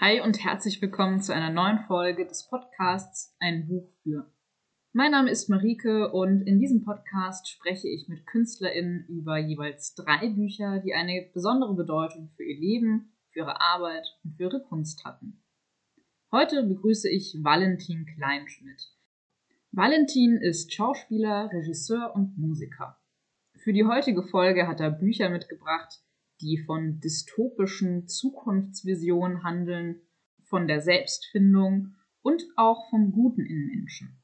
Hi und herzlich willkommen zu einer neuen Folge des Podcasts Ein Buch für. Mein Name ist Marike und in diesem Podcast spreche ich mit KünstlerInnen über jeweils drei Bücher, die eine besondere Bedeutung für ihr Leben, für ihre Arbeit und für ihre Kunst hatten. Heute begrüße ich Valentin Kleinschmidt. Valentin ist Schauspieler, Regisseur und Musiker. Für die heutige Folge hat er Bücher mitgebracht, die von dystopischen Zukunftsvisionen handeln, von der Selbstfindung und auch vom Guten in Menschen.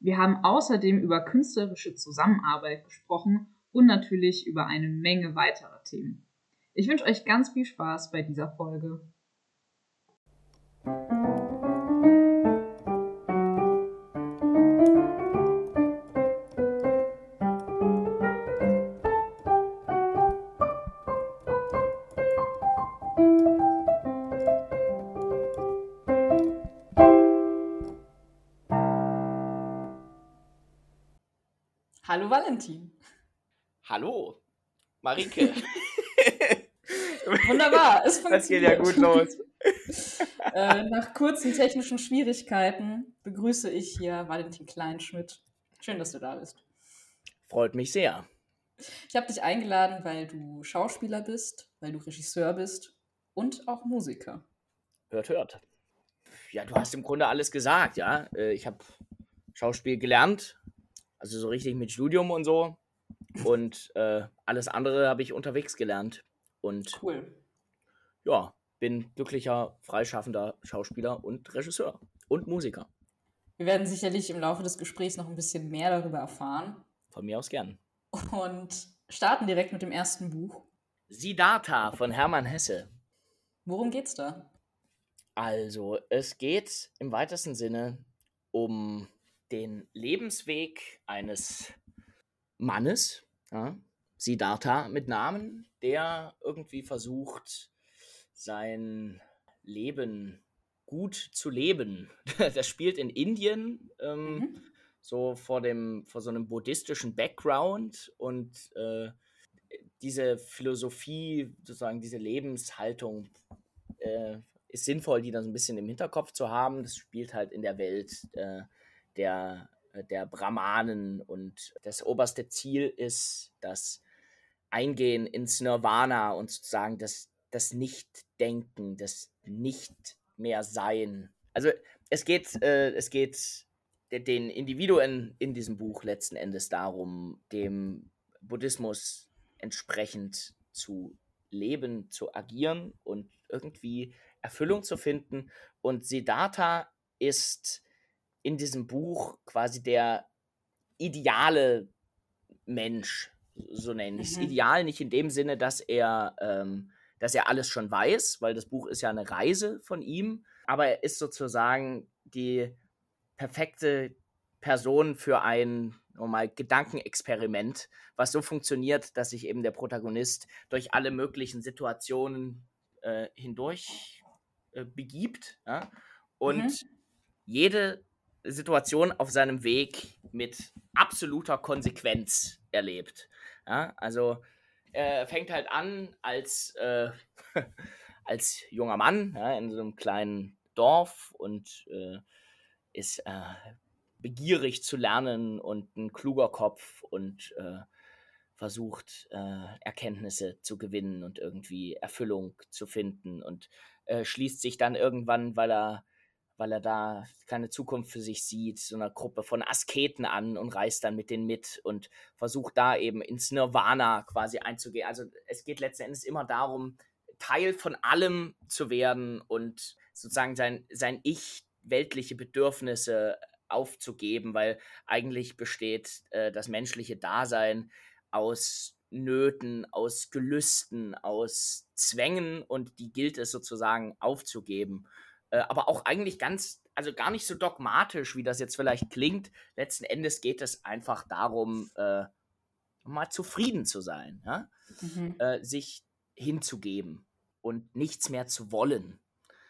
Wir haben außerdem über künstlerische Zusammenarbeit gesprochen und natürlich über eine Menge weiterer Themen. Ich wünsche euch ganz viel Spaß bei dieser Folge. Hallo Valentin. Hallo, Marike. Wunderbar, es funktioniert. Das geht ja gut los. äh, nach kurzen technischen Schwierigkeiten begrüße ich hier Valentin Kleinschmidt. Schön, dass du da bist. Freut mich sehr. Ich habe dich eingeladen, weil du Schauspieler bist, weil du Regisseur bist und auch Musiker. Hört, hört. Ja, du hast im Grunde alles gesagt, ja. Äh, ich habe Schauspiel gelernt, also so richtig mit Studium und so. Und äh, alles andere habe ich unterwegs gelernt. Und cool. Ja, bin glücklicher, freischaffender Schauspieler und Regisseur und Musiker. Wir werden sicherlich im Laufe des Gesprächs noch ein bisschen mehr darüber erfahren. Von mir aus gern. Und starten direkt mit dem ersten Buch. Siddhartha von Hermann Hesse. Worum geht's da? Also, es geht im weitesten Sinne um den Lebensweg eines Mannes, ja, Siddhartha mit Namen, der irgendwie versucht, sein Leben gut zu leben. Das spielt in Indien, ähm, mhm. so vor, dem, vor so einem buddhistischen Background und äh, diese Philosophie, sozusagen diese Lebenshaltung äh, ist sinnvoll, die dann so ein bisschen im Hinterkopf zu haben. Das spielt halt in der Welt äh, der, äh, der Brahmanen und das oberste Ziel ist das Eingehen ins Nirvana und sozusagen das, das Nicht-Denken, das Nicht-mehr-Sein. Also es geht, äh, es geht den Individuen in diesem Buch letzten Endes darum, dem Buddhismus entsprechend zu leben, zu agieren und irgendwie Erfüllung zu finden. Und Siddhartha ist in diesem Buch quasi der ideale Mensch, so nenne ich es. Mhm. Ideal nicht in dem Sinne, dass er, ähm, dass er alles schon weiß, weil das Buch ist ja eine Reise von ihm, aber er ist sozusagen die perfekte Person für ein normal Gedankenexperiment, was so funktioniert, dass sich eben der Protagonist durch alle möglichen Situationen äh, hindurch äh, begibt ja? und mhm. jede Situation auf seinem Weg mit absoluter Konsequenz erlebt. Ja, also er fängt halt an als, äh, als junger Mann ja, in so einem kleinen Dorf und äh, ist äh, begierig zu lernen und ein kluger Kopf und äh, versucht äh, Erkenntnisse zu gewinnen und irgendwie Erfüllung zu finden und äh, schließt sich dann irgendwann, weil er weil er da keine Zukunft für sich sieht, so einer Gruppe von Asketen an und reist dann mit denen mit und versucht da eben ins Nirvana quasi einzugehen. Also es geht letzten Endes immer darum, Teil von allem zu werden und sozusagen sein, sein Ich, weltliche Bedürfnisse aufzugeben, weil eigentlich besteht äh, das menschliche Dasein aus Nöten, aus Gelüsten, aus Zwängen und die gilt es sozusagen aufzugeben. Äh, aber auch eigentlich ganz, also gar nicht so dogmatisch, wie das jetzt vielleicht klingt. Letzten Endes geht es einfach darum, äh, mal zufrieden zu sein, ja? mhm. äh, sich hinzugeben und nichts mehr zu wollen.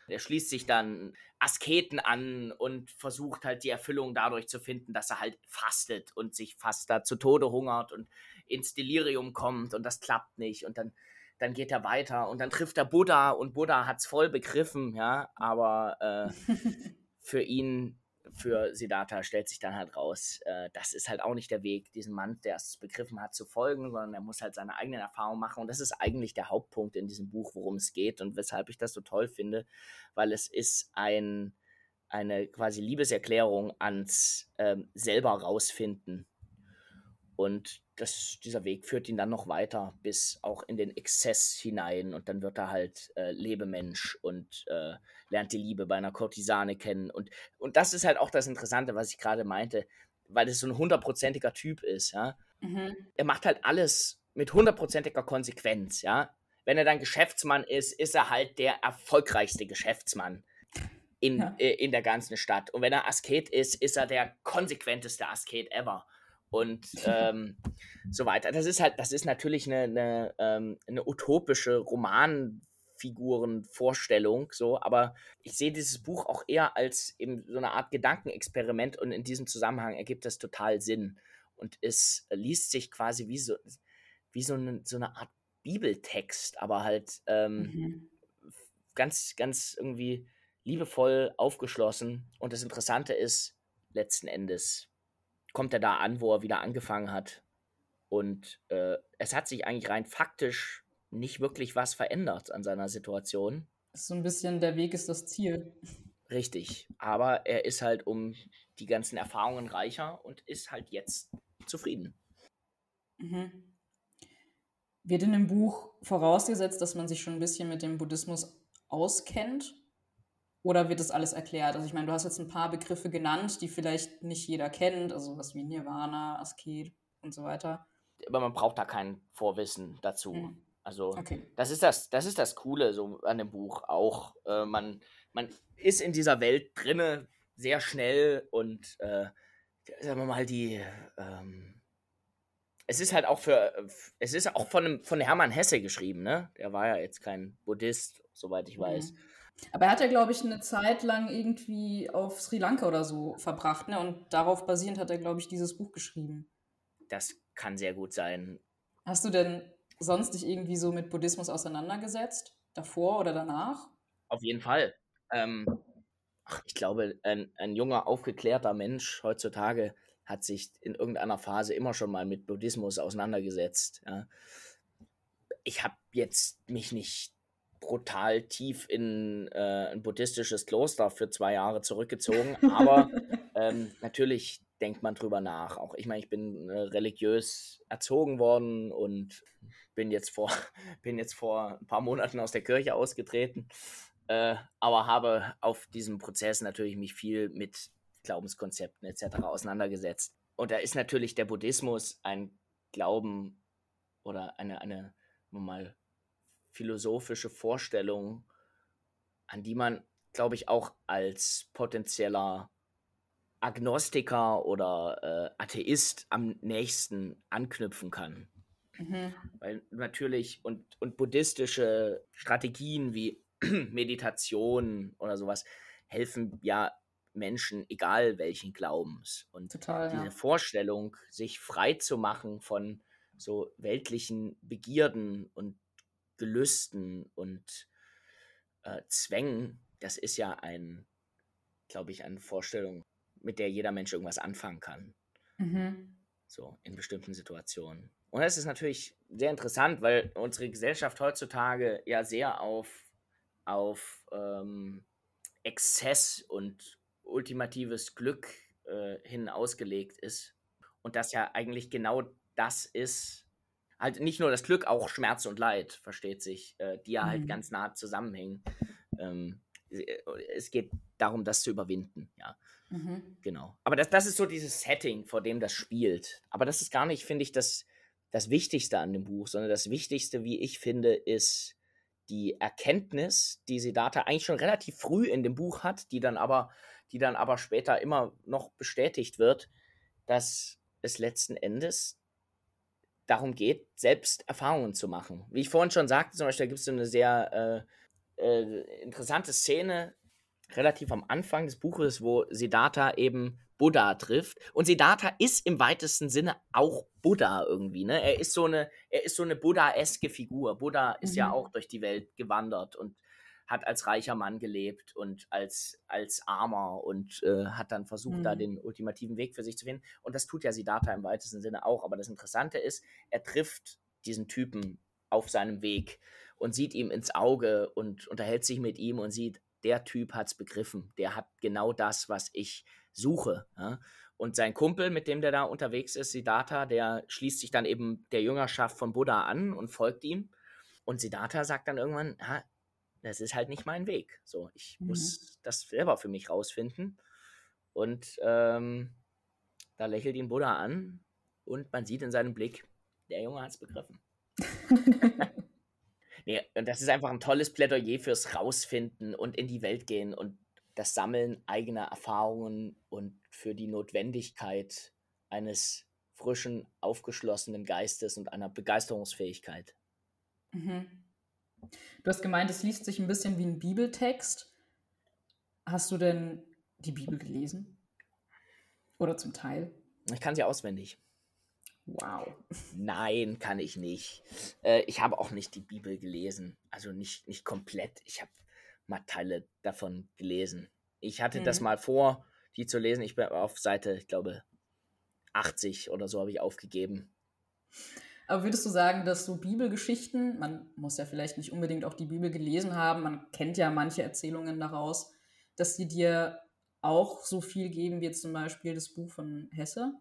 Er schließt sich dann Asketen an und versucht halt die Erfüllung dadurch zu finden, dass er halt fastet und sich fast da zu Tode hungert und ins Delirium kommt und das klappt nicht. Und dann dann geht er weiter und dann trifft er Buddha und Buddha hat es voll begriffen, ja, aber äh, für ihn, für Siddhartha stellt sich dann halt raus, äh, das ist halt auch nicht der Weg, diesen Mann, der es begriffen hat, zu folgen, sondern er muss halt seine eigenen Erfahrungen machen und das ist eigentlich der Hauptpunkt in diesem Buch, worum es geht und weshalb ich das so toll finde, weil es ist ein, eine quasi Liebeserklärung ans ähm, selber rausfinden und das, dieser Weg führt ihn dann noch weiter bis auch in den Exzess hinein und dann wird er halt äh, Lebemensch und äh, lernt die Liebe bei einer Kurtisane kennen. Und, und das ist halt auch das Interessante, was ich gerade meinte, weil es so ein hundertprozentiger Typ ist, ja. Mhm. Er macht halt alles mit hundertprozentiger Konsequenz, ja. Wenn er dann Geschäftsmann ist, ist er halt der erfolgreichste Geschäftsmann in, ja. äh, in der ganzen Stadt. Und wenn er Asket ist, ist er der konsequenteste Asket ever und ähm, so weiter. Das ist halt, das ist natürlich eine, eine, ähm, eine utopische Romanfigurenvorstellung, so, aber ich sehe dieses Buch auch eher als eben so eine Art Gedankenexperiment und in diesem Zusammenhang ergibt das total Sinn. Und es liest sich quasi wie so, wie so, eine, so eine Art Bibeltext, aber halt ähm, mhm. ganz, ganz irgendwie liebevoll aufgeschlossen. Und das Interessante ist, letzten Endes, kommt er da an, wo er wieder angefangen hat. Und äh, es hat sich eigentlich rein faktisch nicht wirklich was verändert an seiner Situation. So ein bisschen der Weg ist das Ziel. Richtig. Aber er ist halt um die ganzen Erfahrungen reicher und ist halt jetzt zufrieden. Mhm. Wird in dem Buch vorausgesetzt, dass man sich schon ein bisschen mit dem Buddhismus auskennt? Oder wird das alles erklärt? Also ich meine, du hast jetzt ein paar Begriffe genannt, die vielleicht nicht jeder kennt, also was wie Nirvana, Asket und so weiter. Aber man braucht da kein Vorwissen dazu. Hm. Also okay. das ist das, das ist das Coole so an dem Buch auch. Äh, man, man ist in dieser Welt drinne sehr schnell und äh, sagen wir mal die ähm, es ist halt auch für es ist auch von, einem, von Hermann Hesse geschrieben, ne? Der war ja jetzt kein Buddhist, soweit ich weiß. Aber er hat ja, glaube ich, eine Zeit lang irgendwie auf Sri Lanka oder so verbracht, ne? Und darauf basierend hat er, glaube ich, dieses Buch geschrieben. Das kann sehr gut sein. Hast du denn sonst dich irgendwie so mit Buddhismus auseinandergesetzt? Davor oder danach? Auf jeden Fall. Ähm, ach, ich glaube, ein, ein junger, aufgeklärter Mensch heutzutage hat sich in irgendeiner Phase immer schon mal mit Buddhismus auseinandergesetzt. Ja. Ich habe jetzt mich nicht brutal tief in äh, ein buddhistisches Kloster für zwei Jahre zurückgezogen. Aber ähm, natürlich denkt man drüber nach. Auch ich meine, ich bin äh, religiös erzogen worden und bin jetzt vor bin jetzt vor ein paar Monaten aus der Kirche ausgetreten, äh, aber habe auf diesem Prozess natürlich mich viel mit Glaubenskonzepten etc. auseinandergesetzt. Und da ist natürlich der Buddhismus ein Glauben oder eine eine mal philosophische Vorstellung, an die man, glaube ich, auch als potenzieller Agnostiker oder äh, Atheist am nächsten anknüpfen kann. Mhm. Weil natürlich und, und buddhistische Strategien wie Meditation oder sowas helfen ja Menschen, egal welchen Glaubens. Und Total, diese ja. Vorstellung, sich frei zu machen von so weltlichen Begierden und Gelüsten und äh, Zwängen, das ist ja ein, glaube ich, eine Vorstellung, mit der jeder Mensch irgendwas anfangen kann. Mhm. So, in bestimmten Situationen. Und das ist natürlich sehr interessant, weil unsere Gesellschaft heutzutage ja sehr auf, auf ähm, Exzess und ultimatives Glück äh, hin ausgelegt ist. Und das ja eigentlich genau das ist, halt nicht nur das Glück, auch Schmerz und Leid, versteht sich, äh, die ja halt mhm. halt ganz nah zusammenhängen. Ähm, äh, es geht darum, das zu überwinden, ja. Mhm. Genau. Aber das, das ist so dieses Setting, vor dem das spielt. Aber das ist gar nicht, finde ich, das, das Wichtigste an dem Buch, sondern das Wichtigste, wie ich finde, ist die Erkenntnis, die Siddhartha eigentlich schon relativ früh in dem Buch hat, die dann aber, die dann aber später immer noch bestätigt wird, dass es letzten Endes darum geht, selbst Erfahrungen zu machen. Wie ich vorhin schon sagte, zum Beispiel, da gibt es so eine sehr äh, äh, interessante Szene, relativ am Anfang des Buches, wo Siddhartha eben Buddha trifft. Und Siddhartha ist im weitesten Sinne auch Buddha irgendwie. Ne? Er ist so eine, er ist so eine Buddha-eske Figur. Buddha ist mhm. ja auch durch die Welt gewandert und hat als reicher Mann gelebt und als, als Armer und äh, hat dann versucht, mhm. da den ultimativen Weg für sich zu finden. Und das tut ja Siddhartha im weitesten Sinne auch. Aber das Interessante ist, er trifft diesen Typen auf seinem Weg und sieht ihm ins Auge und unterhält sich mit ihm und sieht, der Typ hat es begriffen. Der hat genau das, was ich suche. Ja? Und sein Kumpel, mit dem der da unterwegs ist, Siddhartha, der schließt sich dann eben der Jüngerschaft von Buddha an und folgt ihm. Und Siddhartha sagt dann irgendwann, das ist halt nicht mein Weg. So, ich mhm. muss das selber für mich rausfinden. Und ähm, da lächelt ihn Buddha an und man sieht in seinem Blick, der Junge hat es begriffen. nee, und das ist einfach ein tolles Plädoyer fürs Rausfinden und in die Welt gehen und das Sammeln eigener Erfahrungen und für die Notwendigkeit eines frischen, aufgeschlossenen Geistes und einer Begeisterungsfähigkeit. Mhm. Du hast gemeint, es liest sich ein bisschen wie ein Bibeltext. Hast du denn die Bibel gelesen? Oder zum Teil? Ich kann sie auswendig. Wow. Nein, kann ich nicht. Äh, ich habe auch nicht die Bibel gelesen. Also nicht, nicht komplett. Ich habe mal Teile davon gelesen. Ich hatte mhm. das mal vor, die zu lesen. Ich bin auf Seite, ich glaube, 80 oder so habe ich aufgegeben. Aber würdest du sagen, dass so Bibelgeschichten, man muss ja vielleicht nicht unbedingt auch die Bibel gelesen haben, man kennt ja manche Erzählungen daraus, dass sie dir auch so viel geben wie jetzt zum Beispiel das Buch von Hesse?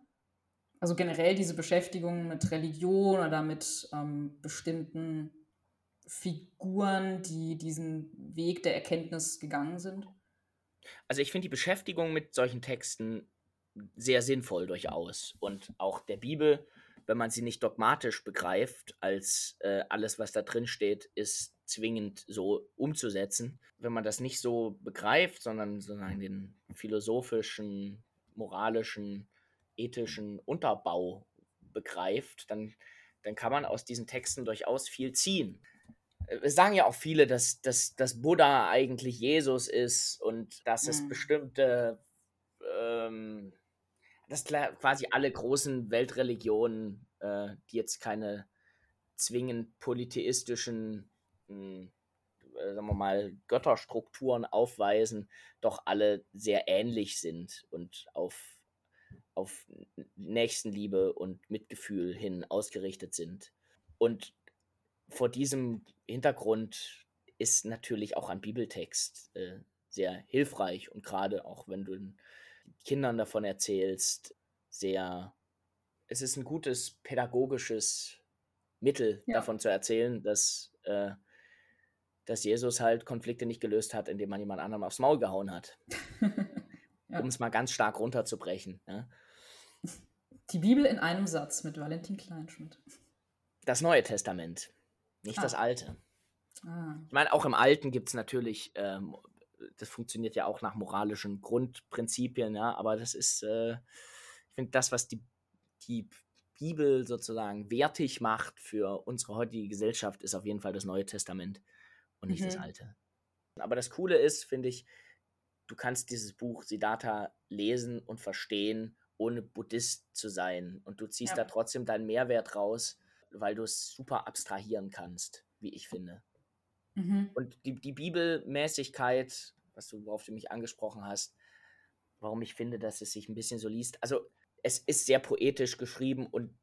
Also generell diese Beschäftigung mit Religion oder mit ähm, bestimmten Figuren, die diesen Weg der Erkenntnis gegangen sind? Also ich finde die Beschäftigung mit solchen Texten sehr sinnvoll durchaus. Und auch der Bibel, wenn man sie nicht dogmatisch begreift, als äh, alles, was da drin steht, ist zwingend so umzusetzen. Wenn man das nicht so begreift, sondern sozusagen den philosophischen, moralischen ethischen Unterbau begreift, dann, dann kann man aus diesen Texten durchaus viel ziehen. Äh, es sagen ja auch viele, dass, dass, dass Buddha eigentlich Jesus ist und dass es mhm. bestimmte, ähm, dass quasi alle großen Weltreligionen, äh, die jetzt keine zwingend polytheistischen, mh, äh, sagen wir mal, Götterstrukturen aufweisen, doch alle sehr ähnlich sind und auf auf Nächstenliebe und Mitgefühl hin ausgerichtet sind. Und vor diesem Hintergrund ist natürlich auch ein Bibeltext äh, sehr hilfreich und gerade auch wenn du Kindern davon erzählst, sehr, es ist ein gutes pädagogisches Mittel ja. davon zu erzählen, dass, äh, dass Jesus halt Konflikte nicht gelöst hat, indem man jemand anderem aufs Maul gehauen hat. ja. Um es mal ganz stark runterzubrechen. Ja? Die Bibel in einem Satz mit Valentin Kleinschmidt. Das Neue Testament, nicht ah. das Alte. Ah. Ich meine, auch im Alten gibt es natürlich, ähm, das funktioniert ja auch nach moralischen Grundprinzipien, ja, aber das ist, äh, ich finde, das, was die, die Bibel sozusagen wertig macht für unsere heutige Gesellschaft, ist auf jeden Fall das Neue Testament und nicht mhm. das Alte. Aber das Coole ist, finde ich, du kannst dieses Buch Siddhartha lesen und verstehen ohne Buddhist zu sein. Und du ziehst ja. da trotzdem deinen Mehrwert raus, weil du es super abstrahieren kannst, wie ich finde. Mhm. Und die, die Bibelmäßigkeit, was du, worauf du mich angesprochen hast, warum ich finde, dass es sich ein bisschen so liest. Also es ist sehr poetisch geschrieben und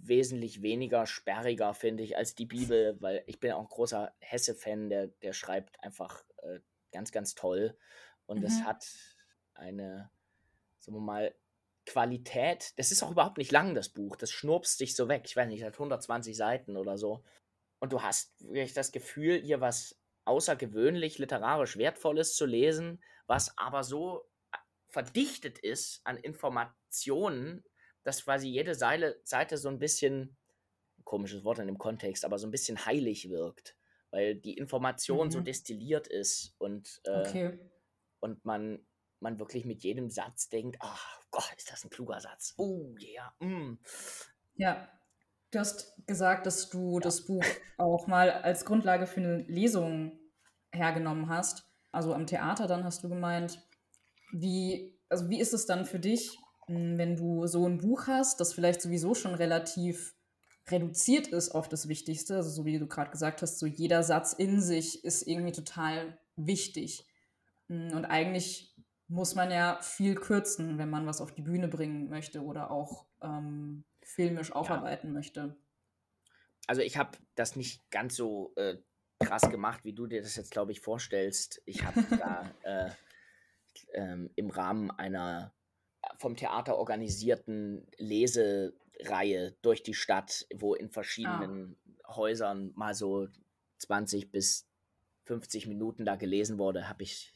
wesentlich weniger sperriger, finde ich, als die Bibel, weil ich bin auch ein großer Hesse-Fan, der, der schreibt einfach äh, ganz, ganz toll. Und es mhm. hat eine, sagen wir mal, Qualität. Das ist auch überhaupt nicht lang, das Buch. Das schnurpst sich so weg. Ich weiß nicht, hat 120 Seiten oder so. Und du hast wirklich das Gefühl, hier was außergewöhnlich literarisch Wertvolles zu lesen, was aber so verdichtet ist an Informationen, dass quasi jede Seile, Seite so ein bisschen, komisches Wort in dem Kontext, aber so ein bisschen heilig wirkt, weil die Information mhm. so destilliert ist und, äh, okay. und man man wirklich mit jedem Satz denkt, ach Gott, ist das ein kluger Satz. Oh yeah. Mm. Ja, du hast gesagt, dass du ja. das Buch auch mal als Grundlage für eine Lesung hergenommen hast. also am Theater dann hast du gemeint. Wie, also wie ist es dann für dich, hm, wenn du so ein Buch hast, das vielleicht sowieso schon relativ reduziert ist auf das Wichtigste, also so wie du gerade gesagt hast, so jeder Satz in sich ist irgendwie total wichtig. Hm, und eigentlich muss man ja viel kürzen, wenn man was auf die Bühne bringen möchte oder auch ähm, filmisch aufarbeiten ja. möchte. Also ich habe das nicht ganz so äh, krass gemacht, wie du dir das jetzt, glaube ich, vorstellst. Ich habe da äh, ähm, im Rahmen einer vom Theater organisierten Lesereihe durch die Stadt, wo in verschiedenen ah. Häusern mal so 20 bis 50 Minuten da gelesen wurde, habe ich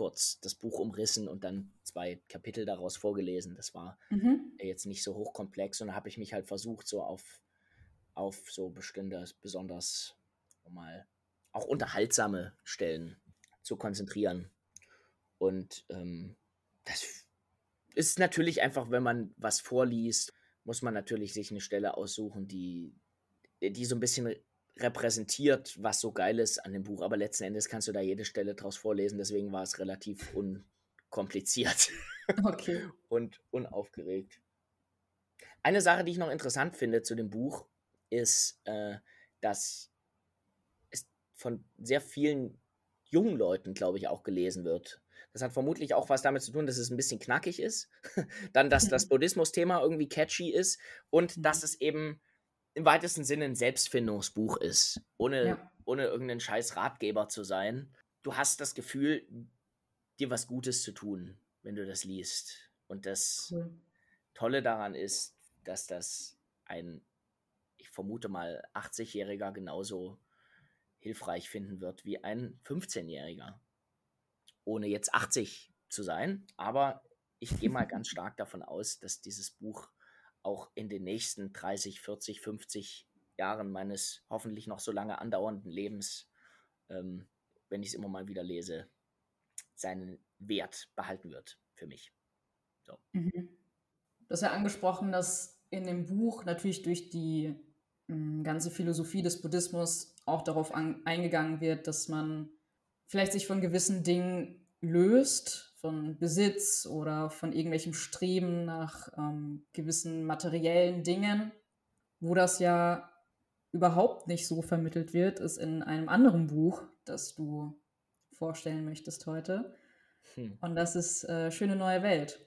kurz das Buch umrissen und dann zwei Kapitel daraus vorgelesen. Das war mhm. jetzt nicht so hochkomplex und da habe ich mich halt versucht, so auf, auf so bestimmte, besonders mal auch unterhaltsame Stellen zu konzentrieren. Und ähm, das ist natürlich einfach, wenn man was vorliest, muss man natürlich sich eine Stelle aussuchen, die, die so ein bisschen repräsentiert, was so geil ist an dem Buch. Aber letzten Endes kannst du da jede Stelle draus vorlesen. Deswegen war es relativ unkompliziert okay. und unaufgeregt. Eine Sache, die ich noch interessant finde zu dem Buch, ist, äh, dass es von sehr vielen jungen Leuten, glaube ich, auch gelesen wird. Das hat vermutlich auch was damit zu tun, dass es ein bisschen knackig ist. Dann, dass das Buddhismus-Thema irgendwie catchy ist und mhm. dass es eben im weitesten Sinne ein Selbstfindungsbuch ist, ohne, ja. ohne irgendeinen scheiß Ratgeber zu sein. Du hast das Gefühl, dir was Gutes zu tun, wenn du das liest. Und das cool. Tolle daran ist, dass das ein, ich vermute mal, 80-Jähriger genauso hilfreich finden wird wie ein 15-Jähriger ohne jetzt 80 zu sein. Aber ich gehe mal ganz stark davon aus, dass dieses Buch auch in den nächsten 30, 40, 50 Jahren meines hoffentlich noch so lange andauernden Lebens, ähm, wenn ich es immer mal wieder lese, seinen Wert behalten wird für mich. So. Mhm. Du hast ja angesprochen, dass in dem Buch natürlich durch die mh, hm, ganze Philosophie des Buddhismus auch darauf an, eingegangen wird, dass man vielleicht sich von gewissen Dingen löst, von Besitz oder von irgendwelchem Streben nach ähm, gewissen materiellen Dingen, wo das ja überhaupt nicht so vermittelt wird, ist in einem anderen Buch, das du vorstellen möchtest heute. Hm. Und das ist äh, Schöne neue Welt.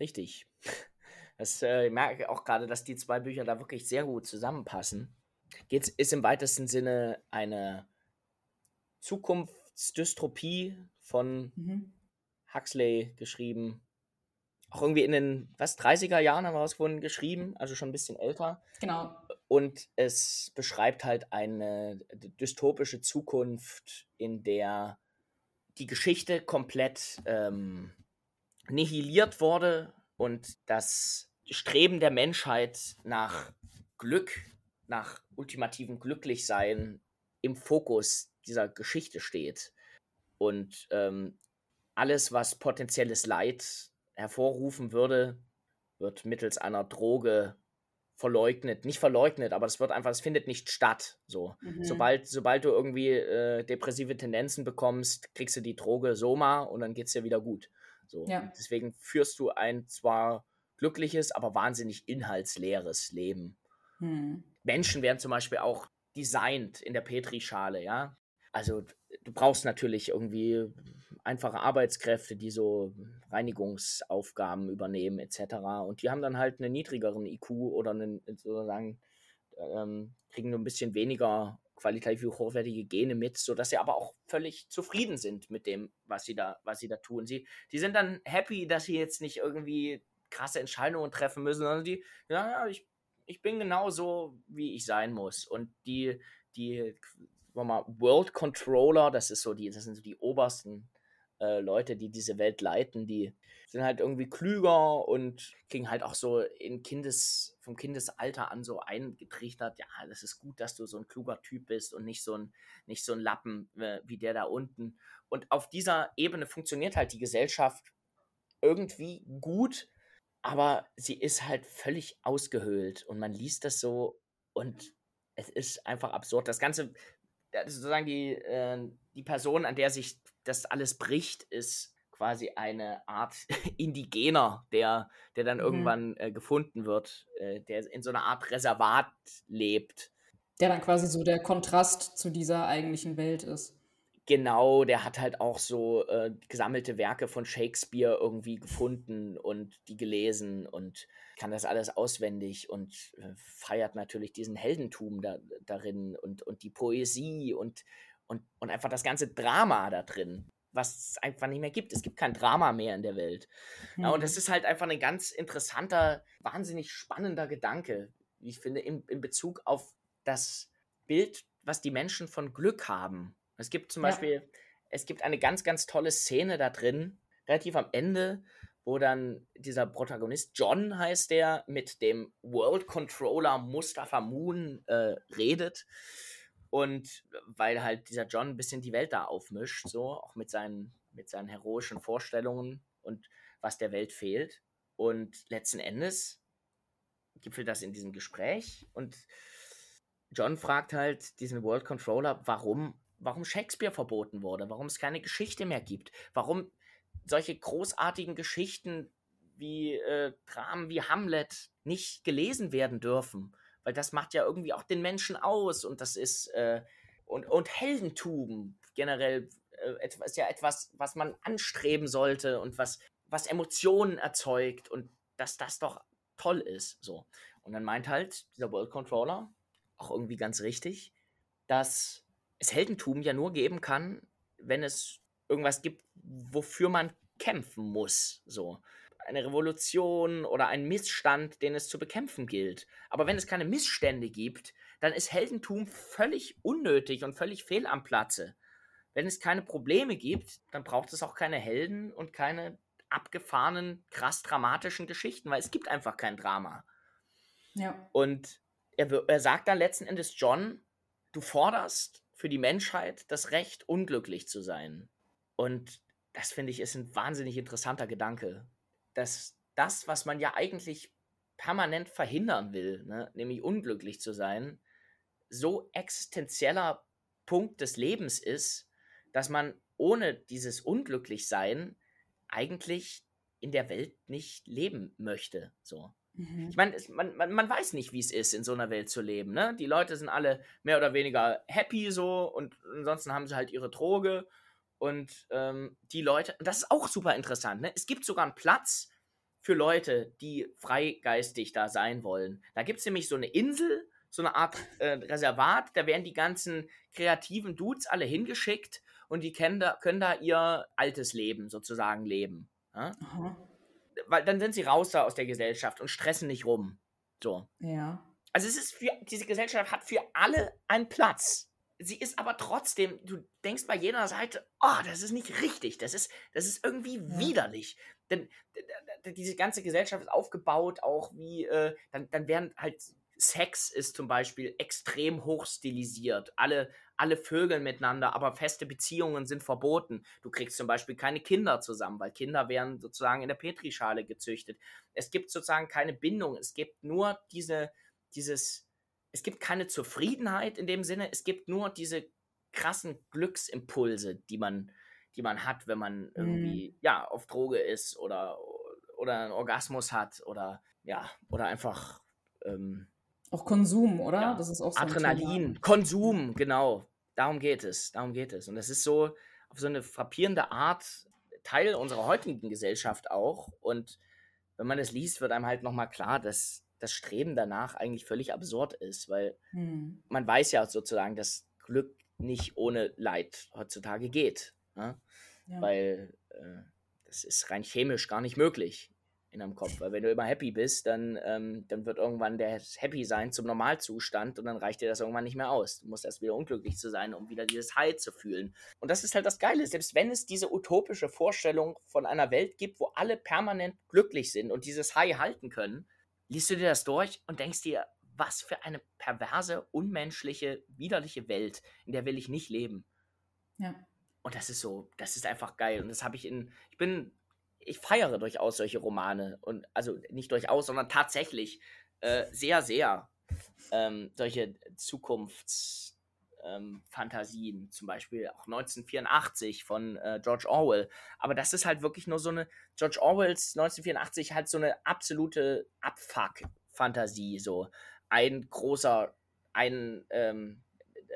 Richtig. Das, äh, ich merke auch gerade, dass die zwei Bücher da wirklich sehr gut zusammenpassen. Geht's, ist im weitesten Sinne eine Zukunftsdystropie von mhm. Huxley geschrieben. Auch irgendwie in den, was, 30er Jahren haben wir rausgefunden, geschrieben, also schon ein bisschen älter. Genau. Und es beschreibt halt eine dystopische Zukunft, in der die Geschichte komplett ähm, nihiliert wurde und das Streben der Menschheit nach Glück, nach ultimativem Glücklichsein im Fokus dieser Geschichte steht. Und ähm, alles, was potenzielles Leid hervorrufen würde, wird mittels einer Droge verleugnet. Nicht verleugnet, aber es wird einfach, es findet nicht statt. So. Mhm. Sobald, sobald du irgendwie äh, depressive Tendenzen bekommst, kriegst du die Droge Soma und dann geht es dir wieder gut. So. Ja. Deswegen führst du ein zwar glückliches, aber wahnsinnig inhaltsleeres Leben. Mhm. Menschen werden zum Beispiel auch designt in der Petrischale, ja. Also du brauchst natürlich irgendwie einfache Arbeitskräfte, die so Reinigungsaufgaben übernehmen etc. Und die haben dann halt einen niedrigeren IQ oder einen, sozusagen ähm, kriegen nur ein bisschen weniger qualitativ hochwertige Gene mit, sodass sie aber auch völlig zufrieden sind mit dem, was sie da, was sie da tun. Sie, die sind dann happy, dass sie jetzt nicht irgendwie krasse Entscheidungen treffen müssen, sondern die, ja, ich, ich bin genau so, wie ich sein muss. Und die, die mal, World Controller, das ist so die, das sind so die obersten äh, Leute, die diese Welt leiten, die sind halt irgendwie klüger und kriegen halt auch so in Kindes, vom Kindesalter an so eingetrichtert, ja, das ist gut, dass du so ein kluger Typ bist und nicht so ein, nicht so ein Lappen äh, wie der da unten. Und auf dieser Ebene funktioniert halt die Gesellschaft irgendwie gut, aber sie ist halt völlig ausgehöhlt und man liest das so und es ist einfach absurd. Das Ganze sozusagen die, äh, die Person, an der sich das alles bricht, ist quasi eine Art Indigener, der, der dann mhm. irgendwann äh, gefunden wird, äh, der in so einer Art Reservat lebt. Der dann quasi so der Kontrast zu dieser eigentlichen Welt ist. Genau, der hat halt auch so äh, gesammelte Werke von Shakespeare irgendwie gefunden und die gelesen und kann das alles auswendig und äh, feiert natürlich diesen Heldentum da, darin und, und die Poesie und, und, und einfach das ganze Drama da drin was es einfach nicht mehr gibt. Es gibt kein Drama mehr in der Welt. Mhm. Ja, und das hm. ist halt einfach ein ganz interessanter, wahnsinnig spannender Gedanke, wie ich finde, in, in Bezug auf das Bild, was die Menschen von Glück haben. Es gibt zum ja. Beispiel, es gibt eine ganz, ganz tolle Szene da drin, relativ am Ende, wo dann dieser Protagonist, John heißt der, mit dem World Controller Mustafa Moon äh, redet. Und weil halt dieser John ein bisschen die Welt da aufmischt, so, auch mit seinen, mit seinen heroischen Vorstellungen und was der Welt fehlt. Und letzten Endes gipfelt das in diesem Gespräch und John fragt halt diesen World Controller, warum, warum Shakespeare verboten wurde, warum es keine Geschichte mehr gibt, warum solche großartigen Geschichten wie äh, Dramen wie Hamlet nicht gelesen werden dürfen weil das macht ja irgendwie auch den Menschen aus und das ist äh, und, und Heldentum generell äh, ist ja etwas, was man anstreben sollte und was, was Emotionen erzeugt und dass das doch toll ist. So. Und dann meint halt dieser World Controller, auch irgendwie ganz richtig, dass es Heldentum ja nur geben kann, wenn es irgendwas gibt, wofür man kämpfen muss. So eine Revolution oder ein Missstand, den es zu bekämpfen gilt. Aber wenn es keine Missstände gibt, dann ist Heldentum völlig unnötig und völlig fehl am Platze. Wenn es keine Probleme gibt, dann braucht es auch keine Helden und keine abgefahrenen, krass dramatischen Geschichten, weil es gibt einfach kein Drama. Ja. Und er, er sagt dann letzten Endes, John, du forderst für die Menschheit das Recht, unglücklich zu sein. Und das finde ich ist ein wahnsinnig interessanter Gedanke dass das, was man ja eigentlich permanent verhindern will, ne, nämlich unglücklich zu sein, so existenzieller Punkt des Lebens ist, dass man ohne dieses Unglücklichsein eigentlich in der Welt nicht leben möchte. So. Mhm. Ich meine, man, man, man, weiß nicht, wie es ist, in so einer Welt zu leben. Ne? Die Leute sind alle mehr oder weniger happy so und ansonsten haben sie halt ihre Droge und ähm, die Leute, das ist auch super interessant, ne? es gibt sogar einen Platz für Leute, die freigeistig da sein wollen. Da gibt es nämlich so eine Insel, so eine Art äh, Reservat, da werden die ganzen kreativen Dudes alle hingeschickt und die können da, können da ihr altes Leben sozusagen leben. Ja? Weil dann sind sie raus da aus der Gesellschaft und stressen nicht rum. So. Ja. Also es ist für, diese Gesellschaft hat für alle einen Platz sie ist aber trotzdem, du denkst bei jeder Seite, oh, das ist nicht richtig, das ist, das ist irgendwie ja. widerlich. Denn diese ganze Gesellschaft ist aufgebaut, auch wie, äh, dann, dann werden halt, Sex ist zum Beispiel extrem hoch stilisiert. Alle, alle Vögel miteinander, aber feste Beziehungen sind verboten. Du kriegst zum Beispiel keine Kinder zusammen, weil Kinder werden sozusagen in der Petrischale gezüchtet. Es gibt sozusagen keine Bindung. Es gibt nur diese, dieses, es gibt keine Zufriedenheit in dem Sinne, es gibt nur diese krassen Glücksimpulse, die man, die man hat, wenn man irgendwie, mhm. ja, auf Droge ist oder, oder einen Orgasmus hat oder, ja, oder einfach, ähm, auch Konsum, oder? Ja, das ist auch so Adrenalin, Konsum, genau. Darum geht es, darum geht es. Und das ist so auf so eine frappierende Art Teil unserer heutigen Gesellschaft auch. Und wenn man das liest, wird einem halt nochmal klar, dass das Streben danach eigentlich völlig absurd ist, weil hm. man weiß ja sozusagen, dass Glück nicht ohne Leid heutzutage geht. Ne? Ja. Weil äh, das ist rein chemisch gar nicht möglich in einem Kopf. Weil wenn du immer happy bist, dann, ähm, dann wird irgendwann der Happy sein zum Normalzustand und dann reicht dir das irgendwann nicht mehr aus. Du musst erst wieder unglücklich zu sein, um wieder dieses High zu fühlen. Und das ist halt das Geile. Selbst wenn es diese utopische Vorstellung von einer Welt gibt, wo alle permanent glücklich sind und dieses High halten können, liest du dir das durch und denkst dir, was für eine perverse, unmenschliche, widerliche Welt, in der will ich nicht leben. Ja. Und das ist so, das ist einfach geil. Und das habe ich in, ich bin, ich feiere durchaus solche Romane. Und also nicht durchaus, sondern tatsächlich äh, sehr, sehr ähm, solche Zukunfts, ähm, zum Beispiel auch 1984 von äh, George Orwell. Aber das ist halt wirklich nur so eine, George Orwells 1984 halt so eine absolute Abfuck-Fantasie, so ein großer, ein, ähm,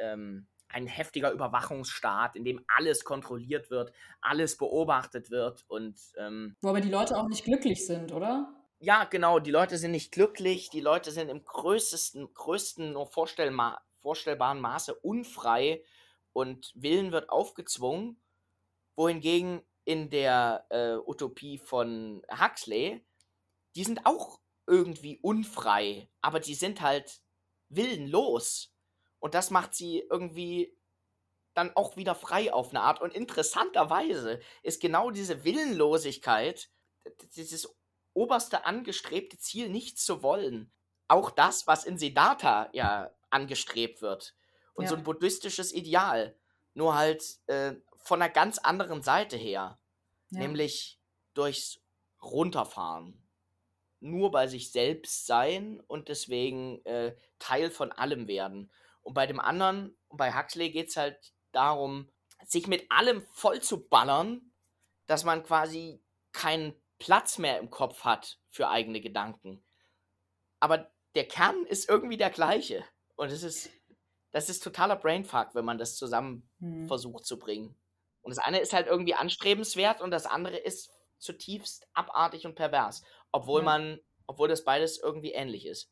ähm, ein heftiger Überwachungsstaat, in dem alles kontrolliert wird, alles beobachtet wird und ähm, wo aber die Leute auch nicht glücklich sind, oder? Ja, genau, die Leute sind nicht glücklich, die Leute sind im größten, größten nur vorstellma vorstellbaren Maße unfrei und Willen wird aufgezwungen, wohingegen in der äh, Utopie von Huxley, die sind auch irgendwie unfrei, aber die sind halt willenlos. Und das macht sie irgendwie dann auch wieder frei auf eine Art. Und interessanterweise ist genau diese Willenlosigkeit, dieses oberste angestrebte Ziel, nichts zu wollen, auch das, was in Siddhartha ja angestrebt wird. Und ja. so ein buddhistisches Ideal. Nur halt äh, von einer ganz anderen Seite her. Ja. Nämlich durchs Runterfahren. Nur bei sich selbst sein und deswegen äh, Teil von allem werden. Und bei dem anderen, bei Huxley geht es halt darum, sich mit allem voll zu ballern, dass man quasi keinen Platz mehr im Kopf hat für eigene Gedanken. Aber der Kern ist irgendwie der gleiche. Und es ist, das ist totaler Brainfuck, wenn man das zusammen hm. versucht zu bringen. Und das eine ist halt irgendwie anstrebenswert und das andere ist zutiefst abartig und pervers. Obwohl ja. man, obwohl das beides irgendwie ähnlich ist.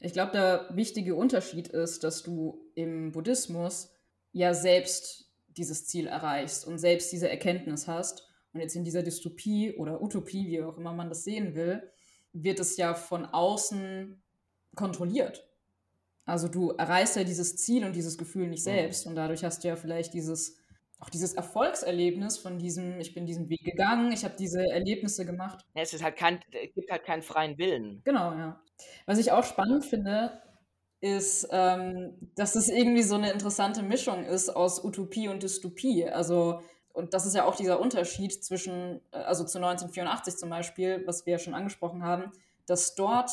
Ich glaube, der wichtige Unterschied ist, dass du im Buddhismus ja selbst dieses Ziel erreichst und selbst diese Erkenntnis hast. Und jetzt in dieser Dystopie oder Utopie, wie auch immer man das sehen will, wird es ja von außen kontrolliert. Also du erreichst ja dieses Ziel und dieses Gefühl nicht mhm. selbst und dadurch hast du ja vielleicht dieses auch dieses Erfolgserlebnis von diesem, ich bin diesen Weg gegangen, ich habe diese Erlebnisse gemacht. Ja, es ist halt kein, gibt halt keinen freien Willen. Genau, ja. Was ich auch spannend finde, ist, ähm, dass es irgendwie so eine interessante Mischung ist aus Utopie und Dystopie. Also, und das ist ja auch dieser Unterschied zwischen, äh, also zu 1984 zum Beispiel, was wir ja schon angesprochen haben, dass dort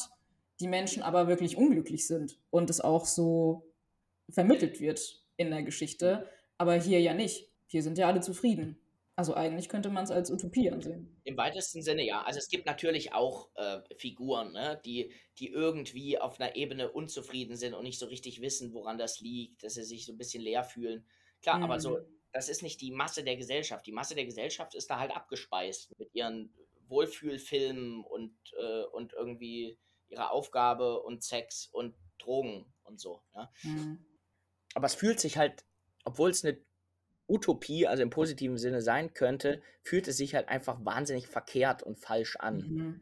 die Menschen aber wirklich unglücklich sind und es auch so vermittelt wird in der Geschichte, aber hier ja nicht. Hier sind ja alle zufrieden. Also eigentlich könnte man es als Utopie ansehen. Im weitesten Sinne ja. Also es gibt natürlich auch äh, Figuren, ne, die, die irgendwie auf einer Ebene unzufrieden sind und nicht so richtig wissen, woran das liegt, dass sie sich so ein bisschen leer fühlen. Klar, mhm. aber so, mhm. das ist nicht die Masse der Gesellschaft. Die Masse der Gesellschaft ist da halt abgespeist mit ihren Wohlfühlfilmen und, äh, und irgendwie ihrer Aufgabe und Sex und Drogen und so. Ja? Mhm. Aber es fühlt sich halt, obwohl es eine Utopie, also im positiven Sinne sein könnte, fühlt es sich halt einfach wahnsinnig verkehrt und falsch an. Mhm.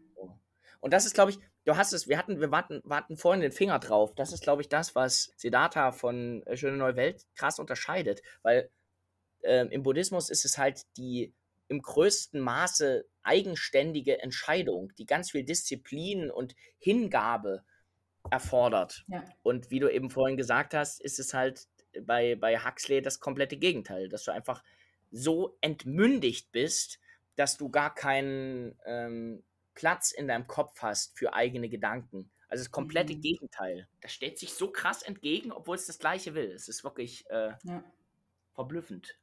Und das ist, glaube ich, du hast es, wir hatten, wir warten, warten vorhin den Finger drauf. Das ist, glaube ich, das, was Siddhartha von äh, Schöne Neue Welt krass unterscheidet, weil äh, im Buddhismus ist es halt die im größten Maße eigenständige Entscheidung, die ganz viel Disziplin und Hingabe erfordert. Ja. Und wie du eben vorhin gesagt hast, ist es halt bei, bei Huxley das komplette Gegenteil, dass du einfach so entmündigt bist, dass du gar keinen ähm, Platz in deinem Kopf hast für eigene Gedanken. Also das komplette mhm. Gegenteil. Das steht sich so krass entgegen, obwohl es das Gleiche will. Es ist wirklich äh, ja. verblüffend.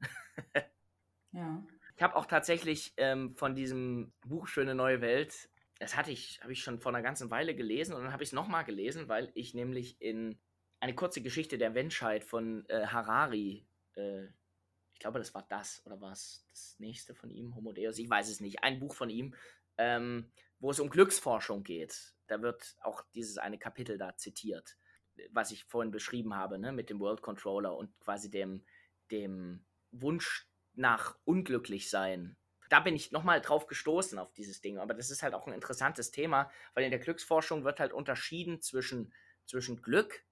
ja. Ich habe auch tatsächlich ähm, von diesem Buch Schöne neue Welt, das hatte ich, habe ich schon vor einer ganzen Weile gelesen und dann habe ich es nochmal gelesen, weil ich nämlich in eine kurze Geschichte der Menschheit von äh, Harari, äh, ich glaube, das war das oder war es das nächste von ihm, Homo Deus, ich weiß es nicht, ein Buch von ihm, ähm, wo es um Glücksforschung geht. Da wird auch dieses eine Kapitel da zitiert, was ich vorhin beschrieben habe, ne, mit dem World Controller und quasi dem, dem Wunsch nach unglücklich sein. Da bin ich nochmal drauf gestoßen auf dieses Ding. Aber das ist halt auch ein interessantes Thema, weil in der Glücksforschung wird halt unterschieden zwischen, zwischen Glück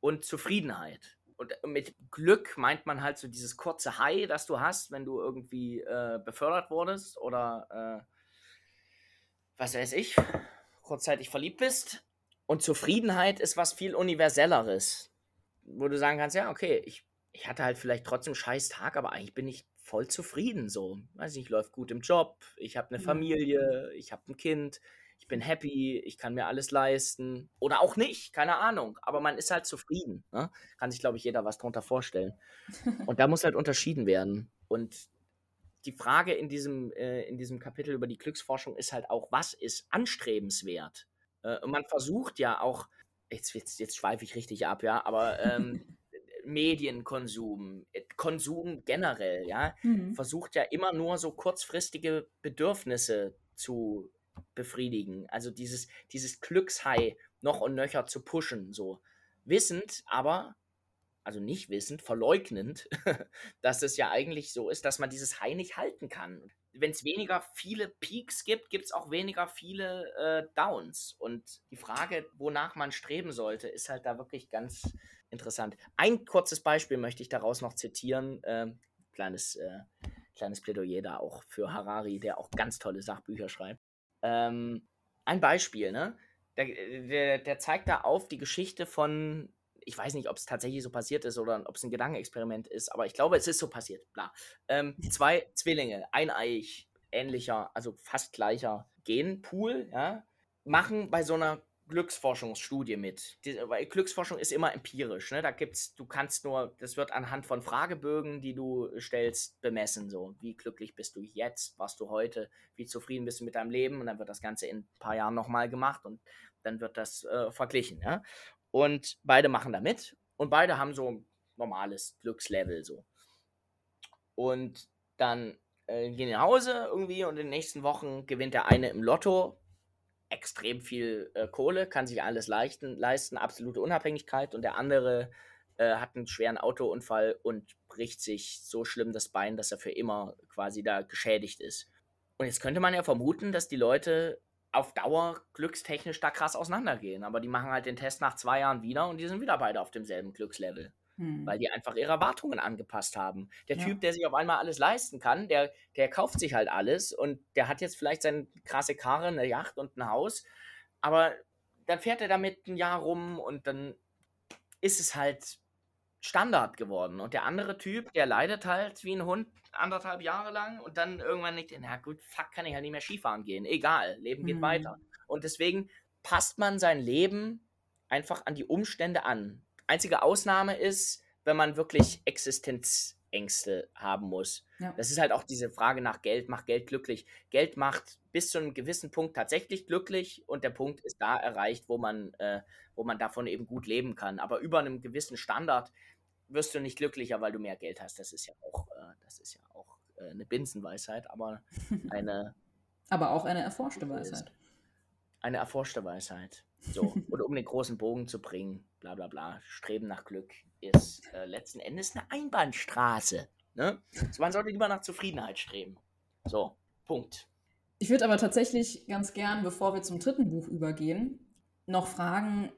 und Zufriedenheit. Und mit Glück meint man halt so dieses kurze High, das du hast, wenn du irgendwie äh, befördert wurdest oder äh, was weiß ich, kurzzeitig verliebt bist. Und Zufriedenheit ist was viel universelleres, wo du sagen kannst, ja, okay, ich, ich hatte halt vielleicht trotzdem einen scheiß Tag, aber eigentlich bin ich voll zufrieden so. Weiß nicht, läuft gut im Job, ich habe eine mhm. Familie, ich habe ein Kind, ich bin happy, ich kann mir alles leisten. Oder auch nicht, keine Ahnung. Aber man ist halt zufrieden. Ne? Kann sich, glaube ich, jeder was drunter vorstellen. Und da muss halt unterschieden werden. Und die Frage in diesem, äh, in diesem Kapitel über die Glücksforschung ist halt auch, was ist anstrebenswert? Äh, und man versucht ja auch, jetzt, jetzt, jetzt schweife ich richtig ab, ja, aber ähm, Medienkonsum, äh, Konsum generell, ja, mhm. versucht ja immer nur so kurzfristige Bedürfnisse zu befriedigen. Also dieses, dieses Glückshai noch und nöcher zu pushen, so. Wissend, aber, also nicht wissend, verleugnend, dass es ja eigentlich so ist, dass man dieses Hai nicht halten kann. Wenn es weniger viele Peaks gibt, gibt es auch weniger viele äh, Downs. Und die Frage, wonach man streben sollte, ist halt da wirklich ganz interessant. Ein kurzes Beispiel möchte ich daraus noch zitieren. Äh, kleines, äh, kleines Plädoyer da auch für Harari, der auch ganz tolle Sachbücher schreibt. Ähm, ein Beispiel, ne? Der, der, der zeigt da auf die Geschichte von, ich weiß nicht, ob es tatsächlich so passiert ist oder ob es ein Gedankenexperiment ist, aber ich glaube, es ist so passiert. Bla. Ähm, zwei Zwillinge, eineich, ähnlicher, also fast gleicher Genpool, ja, machen bei so einer Glücksforschungsstudie mit. Die, weil Glücksforschung ist immer empirisch. Ne? Da gibt's, du kannst nur, das wird anhand von Fragebögen, die du stellst, bemessen. So, wie glücklich bist du jetzt, warst du heute, wie zufrieden bist du mit deinem Leben und dann wird das Ganze in ein paar Jahren nochmal gemacht und dann wird das äh, verglichen. Ja? Und beide machen da mit und beide haben so ein normales Glückslevel so. Und dann äh, gehen nach Hause irgendwie und in den nächsten Wochen gewinnt der eine im Lotto extrem viel äh, Kohle, kann sich alles leisten, leisten, absolute Unabhängigkeit und der andere äh, hat einen schweren Autounfall und bricht sich so schlimm das Bein, dass er für immer quasi da geschädigt ist. Und jetzt könnte man ja vermuten, dass die Leute auf Dauer glückstechnisch da krass auseinandergehen, aber die machen halt den Test nach zwei Jahren wieder und die sind wieder beide auf demselben Glückslevel. Hm. Weil die einfach ihre Erwartungen angepasst haben. Der ja. Typ, der sich auf einmal alles leisten kann, der, der kauft sich halt alles und der hat jetzt vielleicht seine krasse Karre, eine Yacht und ein Haus, aber dann fährt er damit ein Jahr rum und dann ist es halt Standard geworden. Und der andere Typ, der leidet halt wie ein Hund anderthalb Jahre lang und dann irgendwann nicht, na gut, fuck, kann ich halt nicht mehr Skifahren gehen. Egal, Leben geht mhm. weiter. Und deswegen passt man sein Leben einfach an die Umstände an. Einzige Ausnahme ist, wenn man wirklich Existenzängste haben muss. Ja. Das ist halt auch diese Frage nach Geld, macht Geld glücklich. Geld macht bis zu einem gewissen Punkt tatsächlich glücklich und der Punkt ist da erreicht, wo man, äh, wo man davon eben gut leben kann. Aber über einem gewissen Standard wirst du nicht glücklicher, weil du mehr Geld hast. Das ist ja auch, äh, das ist ja auch äh, eine Binsenweisheit, aber eine. aber auch eine erforschte Weisheit. Eine erforschte Weisheit. So, und um den großen Bogen zu bringen, bla bla bla, Streben nach Glück ist äh, letzten Endes eine Einbahnstraße. Ne? Also man sollte lieber nach Zufriedenheit streben. So, Punkt. Ich würde aber tatsächlich ganz gern, bevor wir zum dritten Buch übergehen, noch fragen,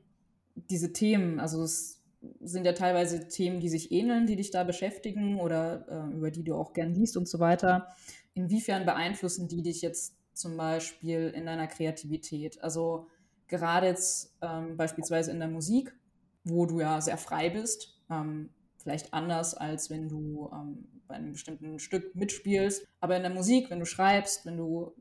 diese Themen, also es sind ja teilweise Themen, die sich ähneln, die dich da beschäftigen oder äh, über die du auch gern liest und so weiter. Inwiefern beeinflussen die dich jetzt zum Beispiel in deiner Kreativität? Also gerade jetzt ähm, beispielsweise in der Musik, wo du ja sehr frei bist, ähm, vielleicht anders als wenn du ähm, bei einem bestimmten Stück mitspielst, aber in der Musik, wenn du schreibst, wenn du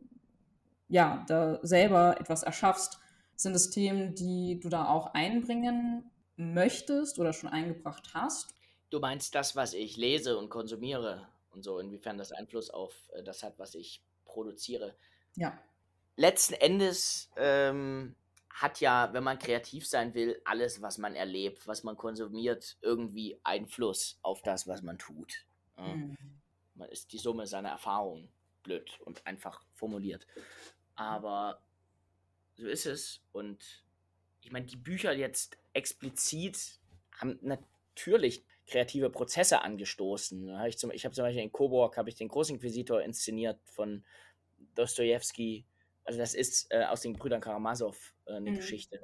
ja da selber etwas erschaffst, sind es Themen, die du da auch einbringen möchtest oder schon eingebracht hast? Du meinst das, was ich lese und konsumiere und so, inwiefern das Einfluss auf äh, das hat, was ich produziere. Ja. Letzten Endes ähm, hat ja, wenn man kreativ sein will, alles, was man erlebt, was man konsumiert, irgendwie Einfluss auf das, was man tut. Mhm. Man ist die Summe seiner Erfahrungen, blöd und einfach formuliert. Aber so ist es. Und ich meine, die Bücher jetzt explizit haben natürlich kreative Prozesse angestoßen. ich, ich habe zum Beispiel in Coburg habe ich den Großinquisitor inszeniert von Dostoevsky also das ist äh, aus den Brüdern Karamasow äh, eine mhm. Geschichte.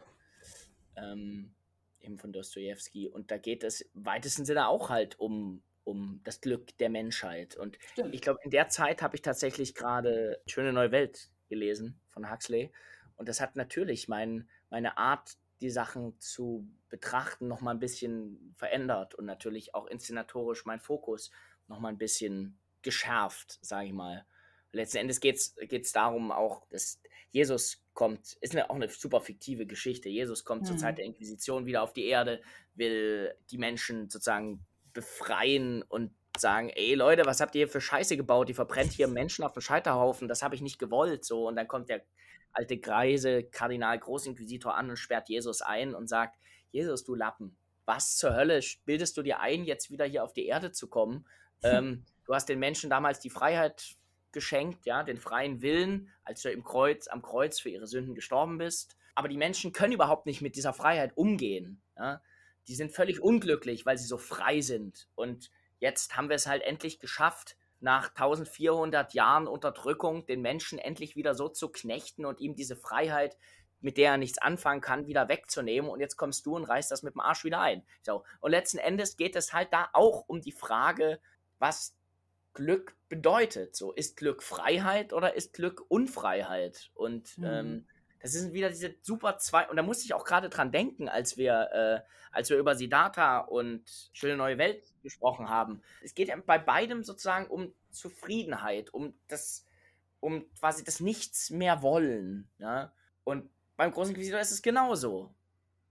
Ähm, eben von Dostoevsky. Und da geht es im weitesten Sinne auch halt um, um das Glück der Menschheit. Und Stimmt. ich glaube, in der Zeit habe ich tatsächlich gerade Schöne Neue Welt gelesen von Huxley. Und das hat natürlich mein, meine Art, die Sachen zu betrachten, nochmal ein bisschen verändert und natürlich auch inszenatorisch mein Fokus nochmal ein bisschen geschärft, sage ich mal. Letzten Endes geht es darum auch, dass Jesus kommt, ist eine, auch eine super fiktive Geschichte. Jesus kommt mhm. zur Zeit der Inquisition wieder auf die Erde, will die Menschen sozusagen befreien und sagen, ey Leute, was habt ihr hier für Scheiße gebaut? Die verbrennt hier Menschen auf dem Scheiterhaufen, das habe ich nicht gewollt. So, und dann kommt der alte Greise, Kardinal Großinquisitor an und sperrt Jesus ein und sagt, Jesus, du Lappen, was zur Hölle bildest du dir ein, jetzt wieder hier auf die Erde zu kommen? ähm, du hast den Menschen damals die Freiheit geschenkt, ja, den freien Willen, als du im Kreuz, am Kreuz für ihre Sünden gestorben bist. Aber die Menschen können überhaupt nicht mit dieser Freiheit umgehen. Ja? Die sind völlig unglücklich, weil sie so frei sind. Und jetzt haben wir es halt endlich geschafft, nach 1400 Jahren Unterdrückung den Menschen endlich wieder so zu knechten und ihm diese Freiheit, mit der er nichts anfangen kann, wieder wegzunehmen. Und jetzt kommst du und reißt das mit dem Arsch wieder ein. So. Und letzten Endes geht es halt da auch um die Frage, was Glück bedeutet. So, ist Glück Freiheit oder ist Glück Unfreiheit? Und mhm. ähm, das sind wieder diese super zwei, und da musste ich auch gerade dran denken, als wir, äh, als wir über Siddhartha und Schöne Neue Welt gesprochen haben. Es geht bei beidem sozusagen um Zufriedenheit, um das, um quasi das Nichts mehr wollen. Ja? Und beim großen Inquisitor ist es genauso.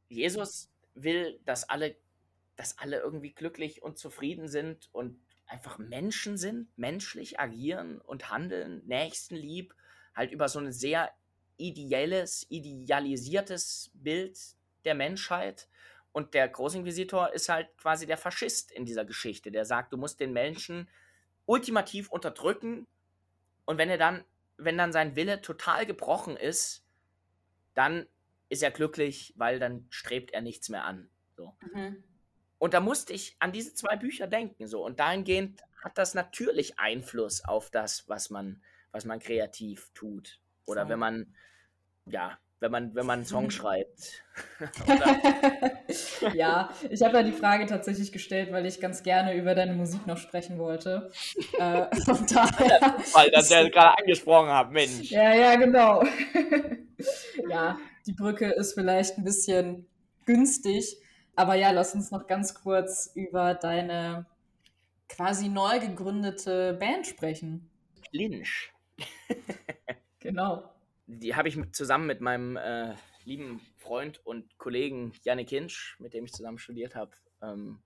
Jesus will, dass alle, dass alle irgendwie glücklich und zufrieden sind und einfach Menschen sind, menschlich agieren und handeln, nächstenlieb, halt über so ein sehr ideelles, idealisiertes Bild der Menschheit. Und der Großinquisitor ist halt quasi der Faschist in dieser Geschichte, der sagt, du musst den Menschen ultimativ unterdrücken und wenn er dann, wenn dann sein Wille total gebrochen ist, dann ist er glücklich, weil dann strebt er nichts mehr an. So. Mhm. Und da musste ich an diese zwei Bücher denken. So. Und dahingehend hat das natürlich Einfluss auf das, was man, was man kreativ tut. Oder so. wenn man, ja, wenn man, wenn man einen Song schreibt. ja, ich habe ja die Frage tatsächlich gestellt, weil ich ganz gerne über deine Musik noch sprechen wollte. äh, daher, weil das ja gerade angesprochen habe, Mensch. Ja, ja, genau. ja, die Brücke ist vielleicht ein bisschen günstig, aber ja, lass uns noch ganz kurz über deine quasi neu gegründete Band sprechen. Lynch. genau. Die habe ich zusammen mit meinem äh, lieben Freund und Kollegen Janik Hinsch, mit dem ich zusammen studiert habe. Ähm,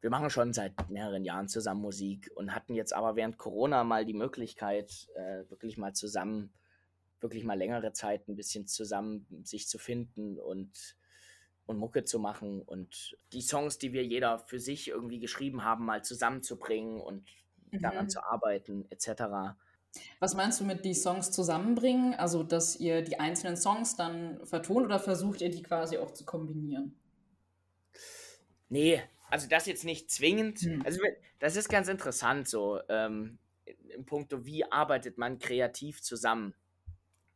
wir machen schon seit mehreren Jahren zusammen Musik und hatten jetzt aber während Corona mal die Möglichkeit, äh, wirklich mal zusammen, wirklich mal längere Zeit ein bisschen zusammen sich zu finden und und Mucke zu machen und die Songs, die wir jeder für sich irgendwie geschrieben haben, mal zusammenzubringen und mhm. daran zu arbeiten, etc. Was meinst du mit die Songs zusammenbringen? Also, dass ihr die einzelnen Songs dann vertont oder versucht ihr die quasi auch zu kombinieren? Nee, also das jetzt nicht zwingend. Hm. Also das ist ganz interessant so, ähm, im Punkt, wie arbeitet man kreativ zusammen.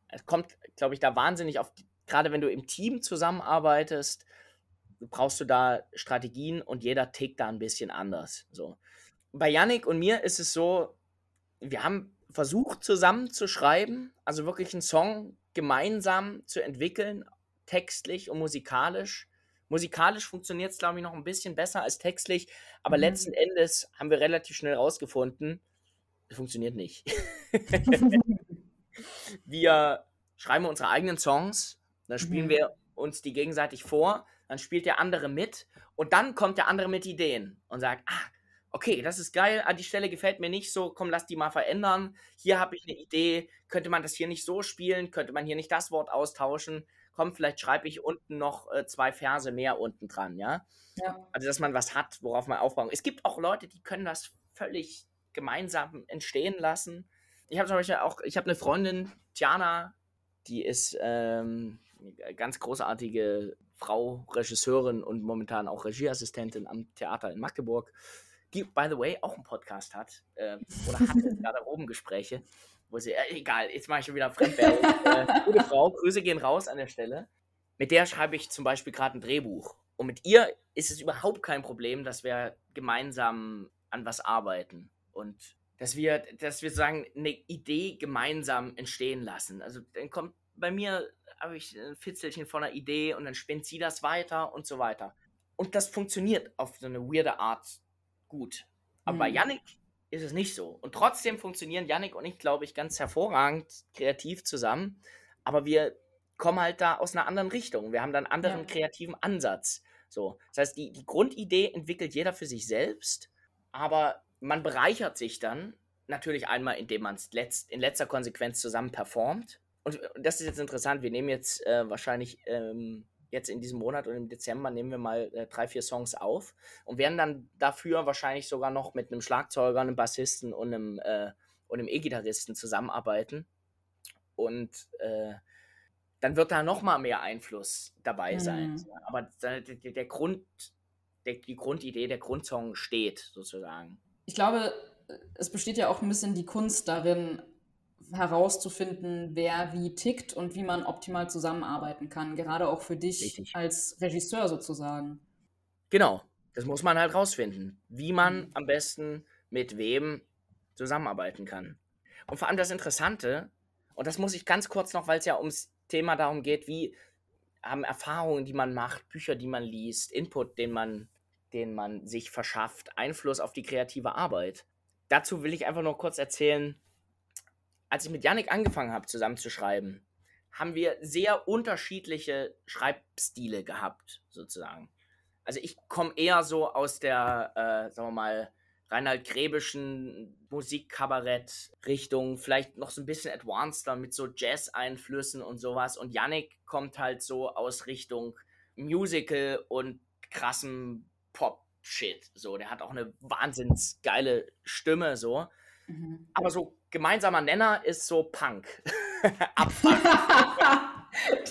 Es kommt, glaube ich, da wahnsinnig auf die, gerade wenn du im Team zusammenarbeitest, brauchst du da Strategien und jeder tickt da ein bisschen anders. So. Bei Yannick und mir ist es so, wir haben versucht zusammen zu schreiben, also wirklich einen Song gemeinsam zu entwickeln, textlich und musikalisch. Musikalisch funktioniert es, glaube ich, noch ein bisschen besser als textlich, aber mhm. letzten Endes haben wir relativ schnell rausgefunden, es funktioniert nicht. wir schreiben unsere eigenen Songs, dann spielen mhm. wir uns die gegenseitig vor, dann spielt der andere mit und dann kommt der andere mit Ideen und sagt, ah, okay, das ist geil, ah, die Stelle gefällt mir nicht so, komm, lass die mal verändern. Hier habe ich eine Idee, könnte man das hier nicht so spielen, könnte man hier nicht das Wort austauschen. Komm, vielleicht schreibe ich unten noch äh, zwei Verse mehr unten dran, ja? ja? Also, dass man was hat, worauf man aufbauen. Es gibt auch Leute, die können das völlig gemeinsam entstehen lassen. Ich habe zum Beispiel auch, ich habe eine Freundin, Tiana, die ist ähm, ganz großartige Frau, Regisseurin und momentan auch Regieassistentin am Theater in Magdeburg, die, by the way, auch einen Podcast hat äh, oder hatte gerade oben Gespräche, wo sie, äh, egal, jetzt mache ich schon wieder Fremdwerbung. äh, gute Frau, Grüße gehen raus an der Stelle. Mit der schreibe ich zum Beispiel gerade ein Drehbuch. Und mit ihr ist es überhaupt kein Problem, dass wir gemeinsam an was arbeiten. Und dass wir, dass wir sagen, eine Idee gemeinsam entstehen lassen. Also dann kommt bei mir habe ich ein Fitzelchen von einer Idee und dann spinnt sie das weiter und so weiter. Und das funktioniert auf so eine weirde Art gut. Aber mhm. bei Yannick ist es nicht so. Und trotzdem funktionieren Yannick und ich, glaube ich, ganz hervorragend kreativ zusammen. Aber wir kommen halt da aus einer anderen Richtung. Wir haben da einen anderen ja. kreativen Ansatz. So. Das heißt, die, die Grundidee entwickelt jeder für sich selbst, aber man bereichert sich dann natürlich einmal, indem man es letzt, in letzter Konsequenz zusammen performt. Und, und das ist jetzt interessant. Wir nehmen jetzt äh, wahrscheinlich ähm, jetzt in diesem Monat und im Dezember nehmen wir mal äh, drei, vier Songs auf und werden dann dafür wahrscheinlich sogar noch mit einem Schlagzeuger, einem Bassisten und einem, äh, und einem E-Gitarristen zusammenarbeiten. Und äh, dann wird da noch mal mehr Einfluss dabei sein. Mhm. Aber der, der Grund, der, die Grundidee, der Grundsong steht sozusagen. Ich glaube, es besteht ja auch ein bisschen die Kunst darin, herauszufinden, wer wie tickt und wie man optimal zusammenarbeiten kann. Gerade auch für dich Richtig. als Regisseur sozusagen. Genau, das muss man halt rausfinden, wie man mhm. am besten mit wem zusammenarbeiten kann. Und vor allem das Interessante, und das muss ich ganz kurz noch, weil es ja ums Thema darum geht, wie haben Erfahrungen, die man macht, Bücher, die man liest, Input, den man, den man sich verschafft, Einfluss auf die kreative Arbeit. Dazu will ich einfach nur kurz erzählen, als ich mit Yannick angefangen habe, zusammenzuschreiben, haben wir sehr unterschiedliche Schreibstile gehabt, sozusagen. Also ich komme eher so aus der, äh, sagen wir mal, Reinhard Gräbischen Musikkabarett-Richtung, vielleicht noch so ein bisschen advanceder mit so Jazz-Einflüssen und sowas. Und Yannick kommt halt so aus Richtung Musical und krassem Pop-Shit. So, der hat auch eine wahnsinns geile Stimme, so. Mhm. Aber so gemeinsamer Nenner ist so Punk.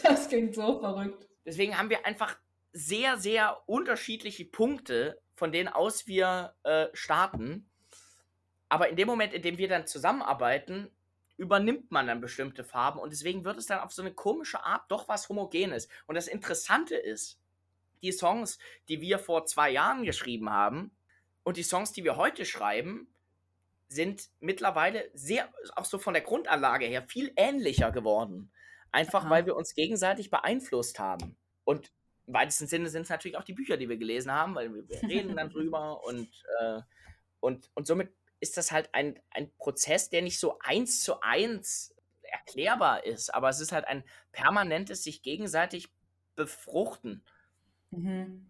das klingt so verrückt. Deswegen haben wir einfach sehr, sehr unterschiedliche Punkte, von denen aus wir äh, starten. Aber in dem Moment, in dem wir dann zusammenarbeiten, übernimmt man dann bestimmte Farben und deswegen wird es dann auf so eine komische Art doch was Homogenes. Und das Interessante ist, die Songs, die wir vor zwei Jahren geschrieben haben und die Songs, die wir heute schreiben, sind mittlerweile sehr, auch so von der Grundanlage her, viel ähnlicher geworden. Einfach Aha. weil wir uns gegenseitig beeinflusst haben. Und im weitesten Sinne sind es natürlich auch die Bücher, die wir gelesen haben, weil wir, wir reden dann drüber und, äh, und, und somit ist das halt ein, ein Prozess, der nicht so eins zu eins erklärbar ist, aber es ist halt ein permanentes sich gegenseitig befruchten. Mhm.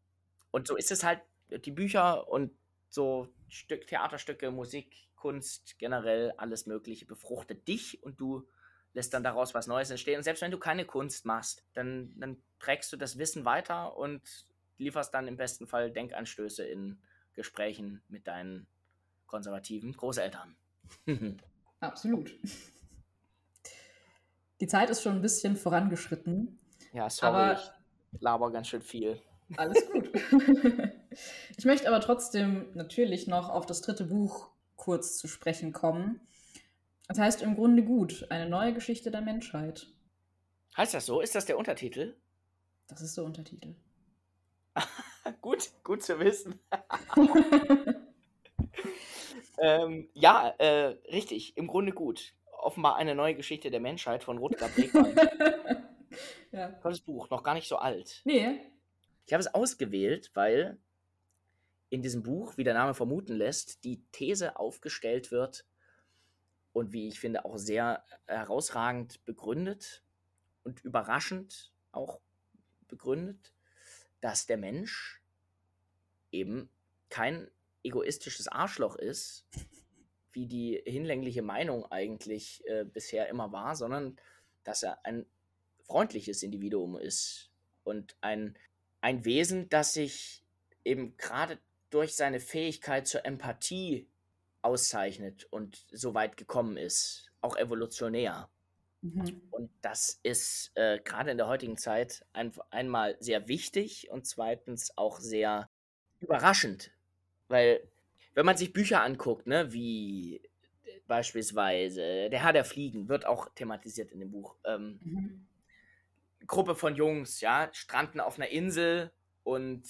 Und so ist es halt, die Bücher und so Stück, Theaterstücke, Musik, Kunst, generell alles Mögliche befruchtet dich und du lässt dann daraus was Neues entstehen. Und selbst wenn du keine Kunst machst, dann, dann trägst du das Wissen weiter und lieferst dann im besten Fall Denkanstöße in Gesprächen mit deinen konservativen Großeltern. Absolut. Die Zeit ist schon ein bisschen vorangeschritten. Ja, sorry, aber ich laber ganz schön viel. Alles gut. ich möchte aber trotzdem natürlich noch auf das dritte Buch kurz zu sprechen kommen. Das heißt im Grunde gut, eine neue Geschichte der Menschheit. Heißt das so? Ist das der Untertitel? Das ist der Untertitel. gut, gut zu wissen. ähm, ja, äh, richtig, im Grunde gut. Offenbar eine neue Geschichte der Menschheit von Rutger Bregmann. ja. Tolles Buch, noch gar nicht so alt. Nee. Ich habe es ausgewählt, weil in diesem Buch, wie der Name vermuten lässt, die These aufgestellt wird und wie ich finde auch sehr herausragend begründet und überraschend auch begründet, dass der Mensch eben kein egoistisches Arschloch ist, wie die hinlängliche Meinung eigentlich äh, bisher immer war, sondern dass er ein freundliches Individuum ist und ein, ein Wesen, das sich eben gerade durch seine Fähigkeit zur Empathie auszeichnet und so weit gekommen ist, auch evolutionär. Mhm. Und das ist äh, gerade in der heutigen Zeit ein, einmal sehr wichtig und zweitens auch sehr überraschend, weil wenn man sich Bücher anguckt, ne, wie beispielsweise Der Herr der Fliegen, wird auch thematisiert in dem Buch. Ähm, mhm. Gruppe von Jungs, ja, stranden auf einer Insel und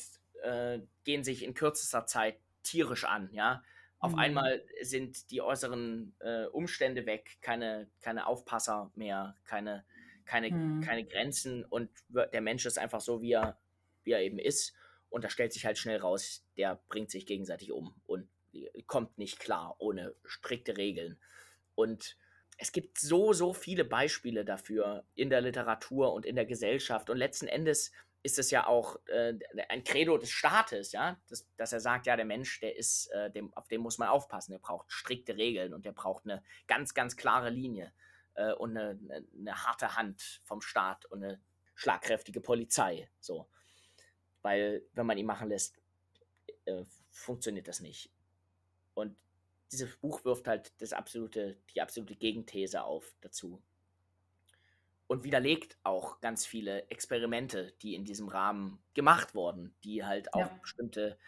äh, gehen sich in kürzester Zeit tierisch an, ja. Auf mhm. einmal sind die äußeren äh, Umstände weg, keine, keine Aufpasser mehr, keine, keine, mhm. keine Grenzen und der Mensch ist einfach so, wie er, wie er eben ist. Und da stellt sich halt schnell raus, der bringt sich gegenseitig um und kommt nicht klar ohne strikte Regeln. Und es gibt so, so viele Beispiele dafür in der Literatur und in der Gesellschaft. Und letzten Endes ist es ja auch äh, ein Credo des Staates, ja, dass, dass er sagt, ja, der Mensch, der ist, äh, dem, auf den muss man aufpassen, der braucht strikte Regeln und der braucht eine ganz, ganz klare Linie äh, und eine, eine, eine, harte Hand vom Staat und eine schlagkräftige Polizei. So. Weil, wenn man ihn machen lässt, äh, funktioniert das nicht. Und dieses Buch wirft halt das absolute, die absolute Gegenthese auf dazu und widerlegt auch ganz viele Experimente, die in diesem Rahmen gemacht wurden, die halt auch ja. bestimmte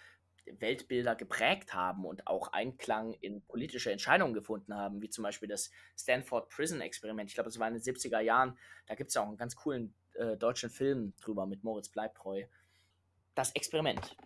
Weltbilder geprägt haben und auch Einklang in politische Entscheidungen gefunden haben, wie zum Beispiel das Stanford Prison Experiment. Ich glaube, das war in den 70er Jahren. Da gibt es ja auch einen ganz coolen äh, deutschen Film drüber mit Moritz Bleibtreu. Das Experiment.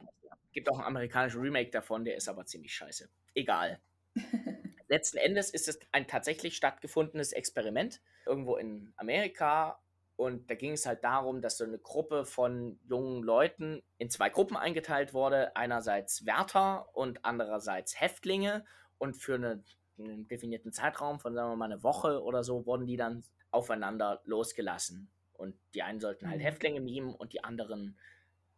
Gibt auch einen amerikanischen Remake davon, der ist aber ziemlich scheiße. Egal. letzten Endes ist es ein tatsächlich stattgefundenes Experiment irgendwo in Amerika. Und da ging es halt darum, dass so eine Gruppe von jungen Leuten in zwei Gruppen eingeteilt wurde. Einerseits Wärter und andererseits Häftlinge. Und für eine, einen definierten Zeitraum von, sagen wir mal, eine Woche oder so, wurden die dann aufeinander losgelassen. Und die einen sollten halt mhm. Häftlinge mimen und die anderen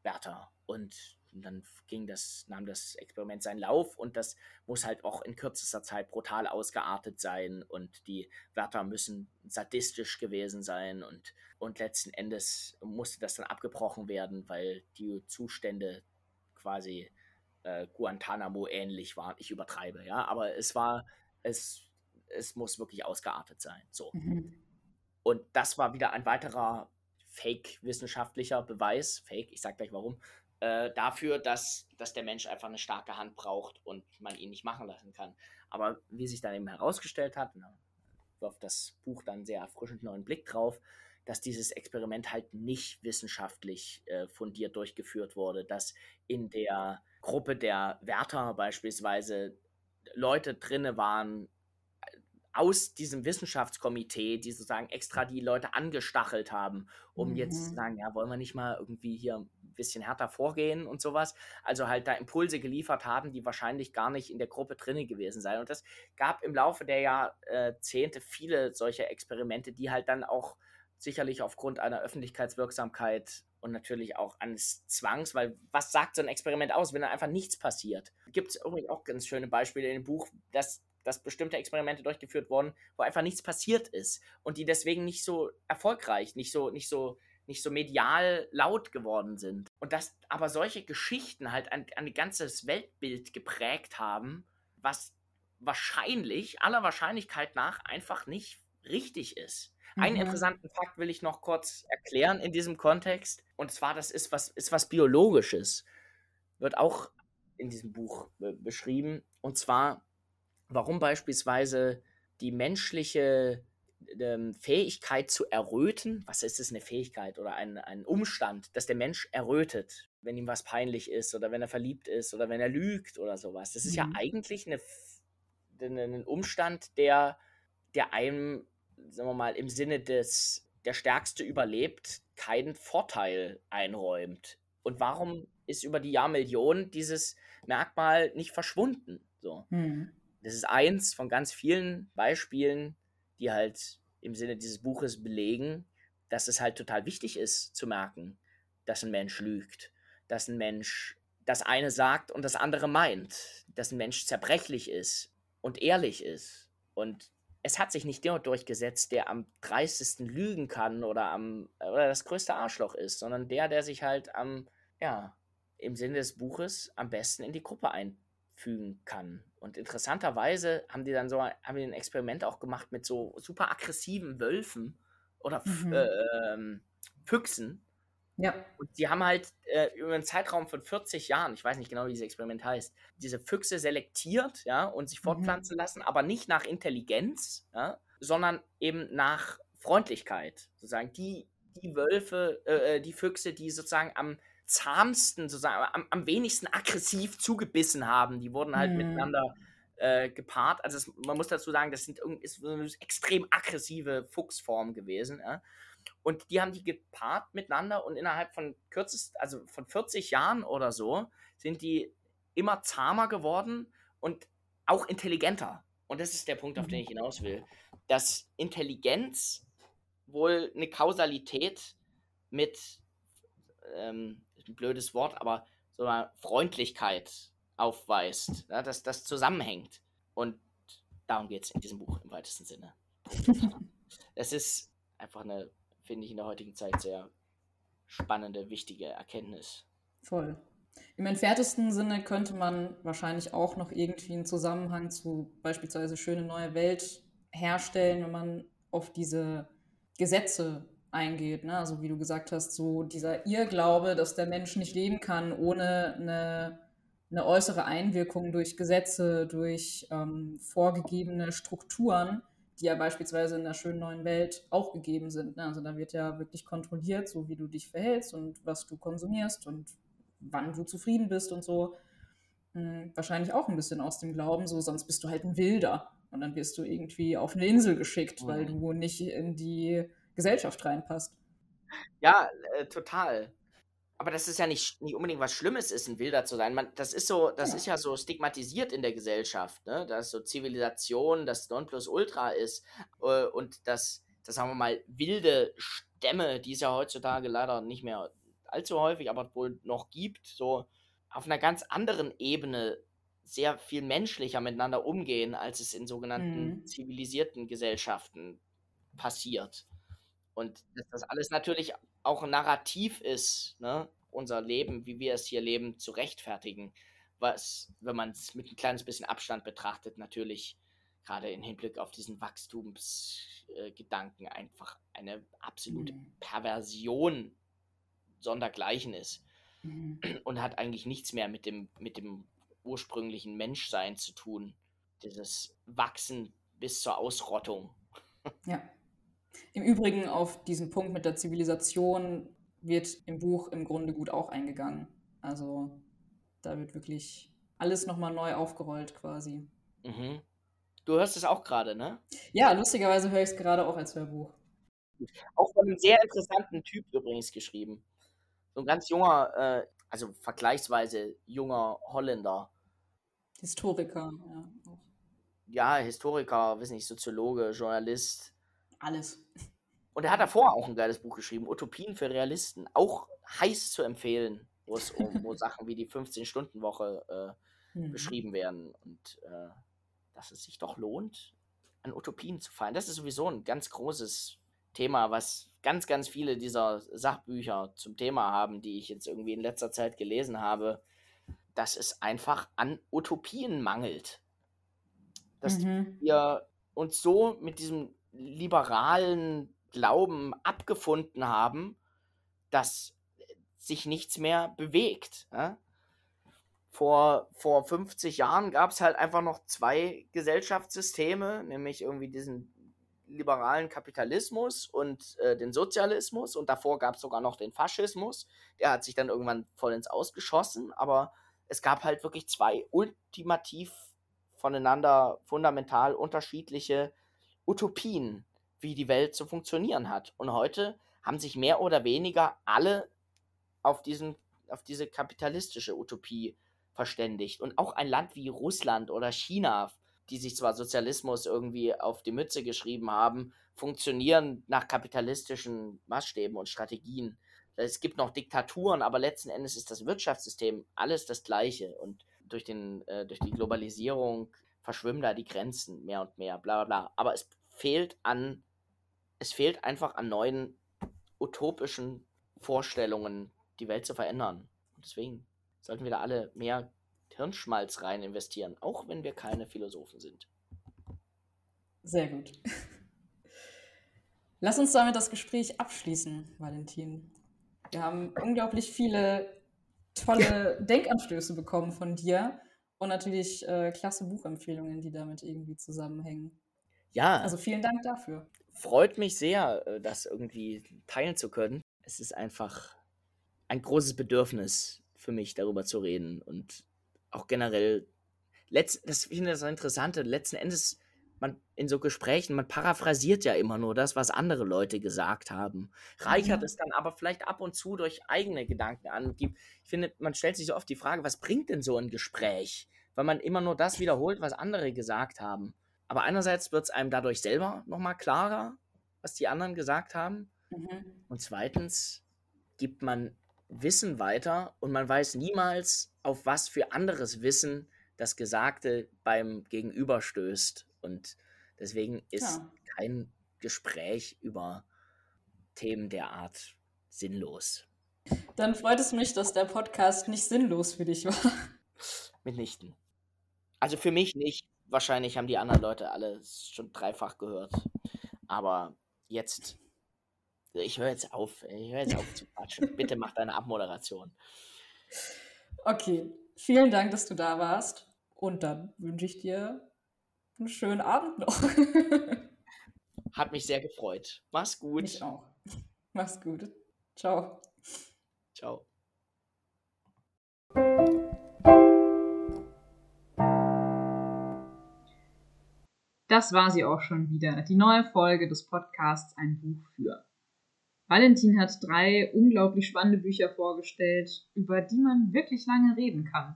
Wärter. Und und dann ging das, nahm das Experiment seinen Lauf und das muss halt auch in kürzester Zeit brutal ausgeartet sein und die Wärter müssen sadistisch gewesen sein und, und letzten Endes musste das dann abgebrochen werden, weil die Zustände quasi äh, Guantanamo ähnlich waren. Ich übertreibe, ja, aber es war, es, es muss wirklich ausgeartet sein. So. Mhm. Und das war wieder ein weiterer fake-wissenschaftlicher Beweis, fake, ich sag gleich warum, äh, dafür, dass, dass der Mensch einfach eine starke Hand braucht und man ihn nicht machen lassen kann. Aber wie sich dann eben herausgestellt hat, wirft das Buch dann sehr erfrischend neuen Blick drauf, dass dieses Experiment halt nicht wissenschaftlich äh, fundiert durchgeführt wurde, dass in der Gruppe der Wärter beispielsweise Leute drinne waren, aus diesem Wissenschaftskomitee, die sozusagen extra die Leute angestachelt haben, um mhm. jetzt zu sagen, ja, wollen wir nicht mal irgendwie hier ein bisschen härter vorgehen und sowas. Also halt da Impulse geliefert haben, die wahrscheinlich gar nicht in der Gruppe drin gewesen seien. Und das gab im Laufe der Jahrzehnte viele solche Experimente, die halt dann auch sicherlich aufgrund einer Öffentlichkeitswirksamkeit und natürlich auch eines Zwangs, weil was sagt so ein Experiment aus, wenn da einfach nichts passiert? Gibt es übrigens auch ganz schöne Beispiele in dem Buch, dass dass bestimmte Experimente durchgeführt wurden, wo einfach nichts passiert ist und die deswegen nicht so erfolgreich, nicht so, nicht so, nicht so medial laut geworden sind. Und dass aber solche Geschichten halt ein, ein ganzes Weltbild geprägt haben, was wahrscheinlich, aller Wahrscheinlichkeit nach, einfach nicht richtig ist. Mhm. Einen interessanten Fakt will ich noch kurz erklären in diesem Kontext. Und zwar, das ist was, ist was Biologisches. Wird auch in diesem Buch beschrieben. Und zwar warum beispielsweise die menschliche ähm, Fähigkeit zu erröten, was ist es eine Fähigkeit oder ein, ein Umstand, dass der Mensch errötet, wenn ihm was peinlich ist oder wenn er verliebt ist oder wenn er lügt oder sowas. Das ist mhm. ja eigentlich eine, ein Umstand, der, der einem, sagen wir mal, im Sinne des der Stärkste überlebt, keinen Vorteil einräumt. Und warum ist über die Jahrmillionen dieses Merkmal nicht verschwunden? So. Mhm. Das ist eins von ganz vielen Beispielen, die halt im Sinne dieses Buches belegen, dass es halt total wichtig ist zu merken, dass ein Mensch lügt, dass ein Mensch das eine sagt und das andere meint, dass ein Mensch zerbrechlich ist und ehrlich ist. Und es hat sich nicht der durchgesetzt, der am dreistesten lügen kann oder am oder das größte Arschloch ist, sondern der, der sich halt am, ja, im Sinne des Buches am besten in die Gruppe einfügen kann. Und interessanterweise haben die dann so haben die ein Experiment auch gemacht mit so super aggressiven Wölfen oder mhm. äh, Füchsen. Ja. Und die haben halt äh, über einen Zeitraum von 40 Jahren, ich weiß nicht genau, wie dieses Experiment heißt, diese Füchse selektiert, ja, und sich mhm. fortpflanzen mhm. lassen, aber nicht nach Intelligenz, ja, sondern eben nach Freundlichkeit. Sozusagen die, die Wölfe, äh, äh die Füchse, die sozusagen am zahmsten, sozusagen, am, am wenigsten aggressiv zugebissen haben. Die wurden halt mhm. miteinander äh, gepaart. Also es, man muss dazu sagen, das sind ist so eine extrem aggressive Fuchsform gewesen. Ja? Und die haben die gepaart miteinander und innerhalb von kürzest, also von 40 Jahren oder so, sind die immer zahmer geworden und auch intelligenter. Und das ist der Punkt, auf den Mhm. ich hinaus will. Dass Intelligenz wohl eine Kausalität mit, ähm, ein blödes Wort, aber so einer Freundlichkeit aufweist, ja, dass das zusammenhängt. Und darum geht es in diesem Buch im weitesten Sinne. Es ist einfach eine, finde ich, in der heutigen Zeit sehr spannende, wichtige Erkenntnis. Voll. Im entferntesten Sinne könnte man wahrscheinlich auch noch irgendwie einen Zusammenhang zu beispielsweise Schöne neue Welt herstellen, wenn man auf diese Gesetze eingeht. Ne? Also wie du gesagt hast, so dieser Irrglaube, dass der Mensch nicht leben kann ohne eine, eine äußere Einwirkung durch Gesetze, durch ähm, vorgegebene Strukturen, die ja beispielsweise in der schönen neuen Welt auch gegeben sind. Ne? Also da wird ja wirklich kontrolliert, so wie du dich verhältst und was du konsumierst und wann du zufrieden bist und so. Hm, wahrscheinlich auch ein bisschen aus dem Glauben, so sonst bist du halt ein Wilder und dann wirst du irgendwie auf eine Insel geschickt, weil Mhm. du nicht in die Gesellschaft reinpasst. Ja, äh, total. Aber das ist ja nicht, nicht unbedingt was Schlimmes ist, ein Wilder zu sein. Man, das ist so, das Ja. ist ja so stigmatisiert in der Gesellschaft, ne? Dass so Zivilisation das Nonplusultra ist äh, und dass, das sagen wir mal, wilde Stämme, die es ja heutzutage leider nicht mehr allzu häufig, aber wohl noch gibt, so auf einer ganz anderen Ebene sehr viel menschlicher miteinander umgehen, als es in sogenannten Mhm. zivilisierten Gesellschaften passiert. Und dass das alles natürlich auch ein Narrativ ist, ne? unser Leben, wie wir es hier leben, zu rechtfertigen. Was, wenn man es mit ein kleines bisschen Abstand betrachtet, natürlich gerade im Hinblick auf diesen Wachstumsgedanken einfach eine absolute Mhm. Perversion sondergleichen ist Mhm. und hat eigentlich nichts mehr mit dem, mit dem ursprünglichen Menschsein zu tun. Dieses Wachsen bis zur Ausrottung. Ja. Im Übrigen auf diesen Punkt mit der Zivilisation wird im Buch im Grunde gut auch eingegangen. Also da wird wirklich alles nochmal neu aufgerollt quasi. Mhm. Du hörst es auch gerade, ne? Ja, lustigerweise höre ich es gerade auch als Hörbuch. Auch von einem sehr interessanten Typ übrigens geschrieben. So ein ganz junger, äh, also vergleichsweise junger Holländer. Historiker, ja. Ja, Historiker, weiß nicht, Soziologe, Journalist. Alles. Und er hat davor auch ein geiles Buch geschrieben, Utopien für Realisten. Auch heiß zu empfehlen, wo es um wo Sachen wie die 15-Stunden-Woche äh, Mhm. beschrieben werden. Und äh, dass es sich doch lohnt, an Utopien zu fallen. Das ist sowieso ein ganz großes Thema, was ganz, ganz viele dieser Sachbücher zum Thema haben, die ich jetzt irgendwie in letzter Zeit gelesen habe, dass es einfach an Utopien mangelt. Dass Mhm. wir uns so mit diesem liberalen Glauben abgefunden haben, dass sich nichts mehr bewegt. Ja? Vor, vor 50 Jahren gab es halt einfach noch zwei Gesellschaftssysteme, nämlich irgendwie diesen liberalen Kapitalismus und äh, den Sozialismus und davor gab es sogar noch den Faschismus. Der hat sich dann irgendwann voll ins Ausgeschossen, aber es gab halt wirklich zwei ultimativ voneinander fundamental unterschiedliche Utopien, wie die Welt zu funktionieren hat. Und heute haben sich mehr oder weniger alle auf, diesen, auf diese kapitalistische Utopie verständigt. Und auch ein Land wie Russland oder China, die sich zwar Sozialismus irgendwie auf die Mütze geschrieben haben, funktionieren nach kapitalistischen Maßstäben und Strategien. Es gibt noch Diktaturen, aber letzten Endes ist das Wirtschaftssystem alles das gleiche. Und durch, den, äh, durch die Globalisierung verschwimmen da die Grenzen mehr und mehr, bla bla bla. Aber es fehlt an, es fehlt einfach an neuen utopischen Vorstellungen, die Welt zu verändern. Und deswegen sollten wir da alle mehr Hirnschmalz rein investieren, auch wenn wir keine Philosophen sind. Sehr gut. Lass uns damit das Gespräch abschließen, Valentin. Wir haben unglaublich viele tolle Denkanstöße bekommen von dir und natürlich äh, klasse Buchempfehlungen, die damit irgendwie zusammenhängen. Ja, Also vielen Dank dafür. freut mich sehr, äh, das irgendwie teilen zu können. Es ist einfach ein großes Bedürfnis für mich, darüber zu reden und auch generell. Letzt, das finde ich das Interessante. Letzten Endes, man in so Gesprächen, man paraphrasiert ja immer nur das, was andere Leute gesagt haben. Reichert Mhm. es dann aber vielleicht ab und zu durch eigene Gedanken an. Die, ich finde, man stellt sich so oft die Frage, was bringt denn so ein Gespräch? weil man immer nur das wiederholt, was andere gesagt haben. Aber einerseits wird es einem dadurch selber nochmal klarer, was die anderen gesagt haben. Mhm. Und zweitens gibt man Wissen weiter und man weiß niemals, auf was für anderes Wissen das Gesagte beim Gegenüber stößt. Und deswegen ist ja. kein Gespräch über Themen der Art sinnlos. Dann freut es mich, dass der Podcast nicht sinnlos für dich war. Mitnichten. Also für mich nicht. Wahrscheinlich haben die anderen Leute alle schon dreifach gehört. Aber jetzt, ich höre jetzt auf. Ich höre jetzt auf zu quatschen. Bitte mach deine Abmoderation. Okay, vielen Dank, dass du da warst. Und dann wünsche ich dir einen schönen Abend noch. Hat mich sehr gefreut. Mach's gut. Ich auch. Mach's gut. Ciao. Ciao. Das war sie auch schon wieder, die neue Folge des Podcasts Ein Buch für. Valentin hat drei unglaublich spannende Bücher vorgestellt, über die man wirklich lange reden kann.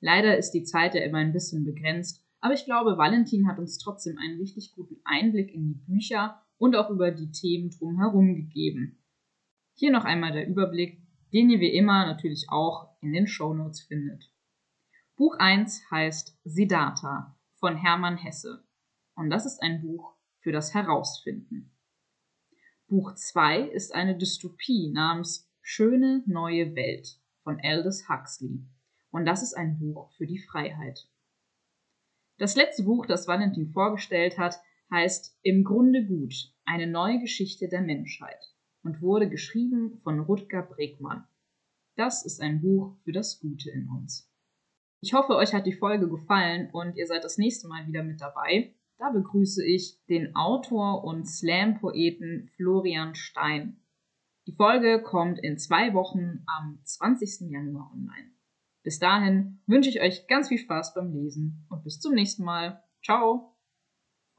Leider ist die Zeit ja immer ein bisschen begrenzt, aber ich glaube, Valentin hat uns trotzdem einen richtig guten Einblick in die Bücher und auch über die Themen drumherum gegeben. Hier noch einmal der Überblick, den ihr wie immer natürlich auch in den Shownotes findet. Buch 1 heißt Siddhartha von Hermann Hesse und das ist ein Buch für das Herausfinden. Buch 2 ist eine Dystopie namens Schöne neue Welt von Aldous Huxley und das ist ein Buch für die Freiheit. Das letzte Buch, das Valentin vorgestellt hat, heißt Im Grunde gut, eine neue Geschichte der Menschheit und wurde geschrieben von Rutger Bregmann. Das ist ein Buch für das Gute in uns. Ich hoffe, euch hat die Folge gefallen und ihr seid das nächste Mal wieder mit dabei. Da begrüße ich den Autor und Slam-Poeten Florian Stein. Die Folge kommt in zwei Wochen am 20. Januar online. Bis dahin wünsche ich euch ganz viel Spaß beim Lesen und bis zum nächsten Mal. Ciao!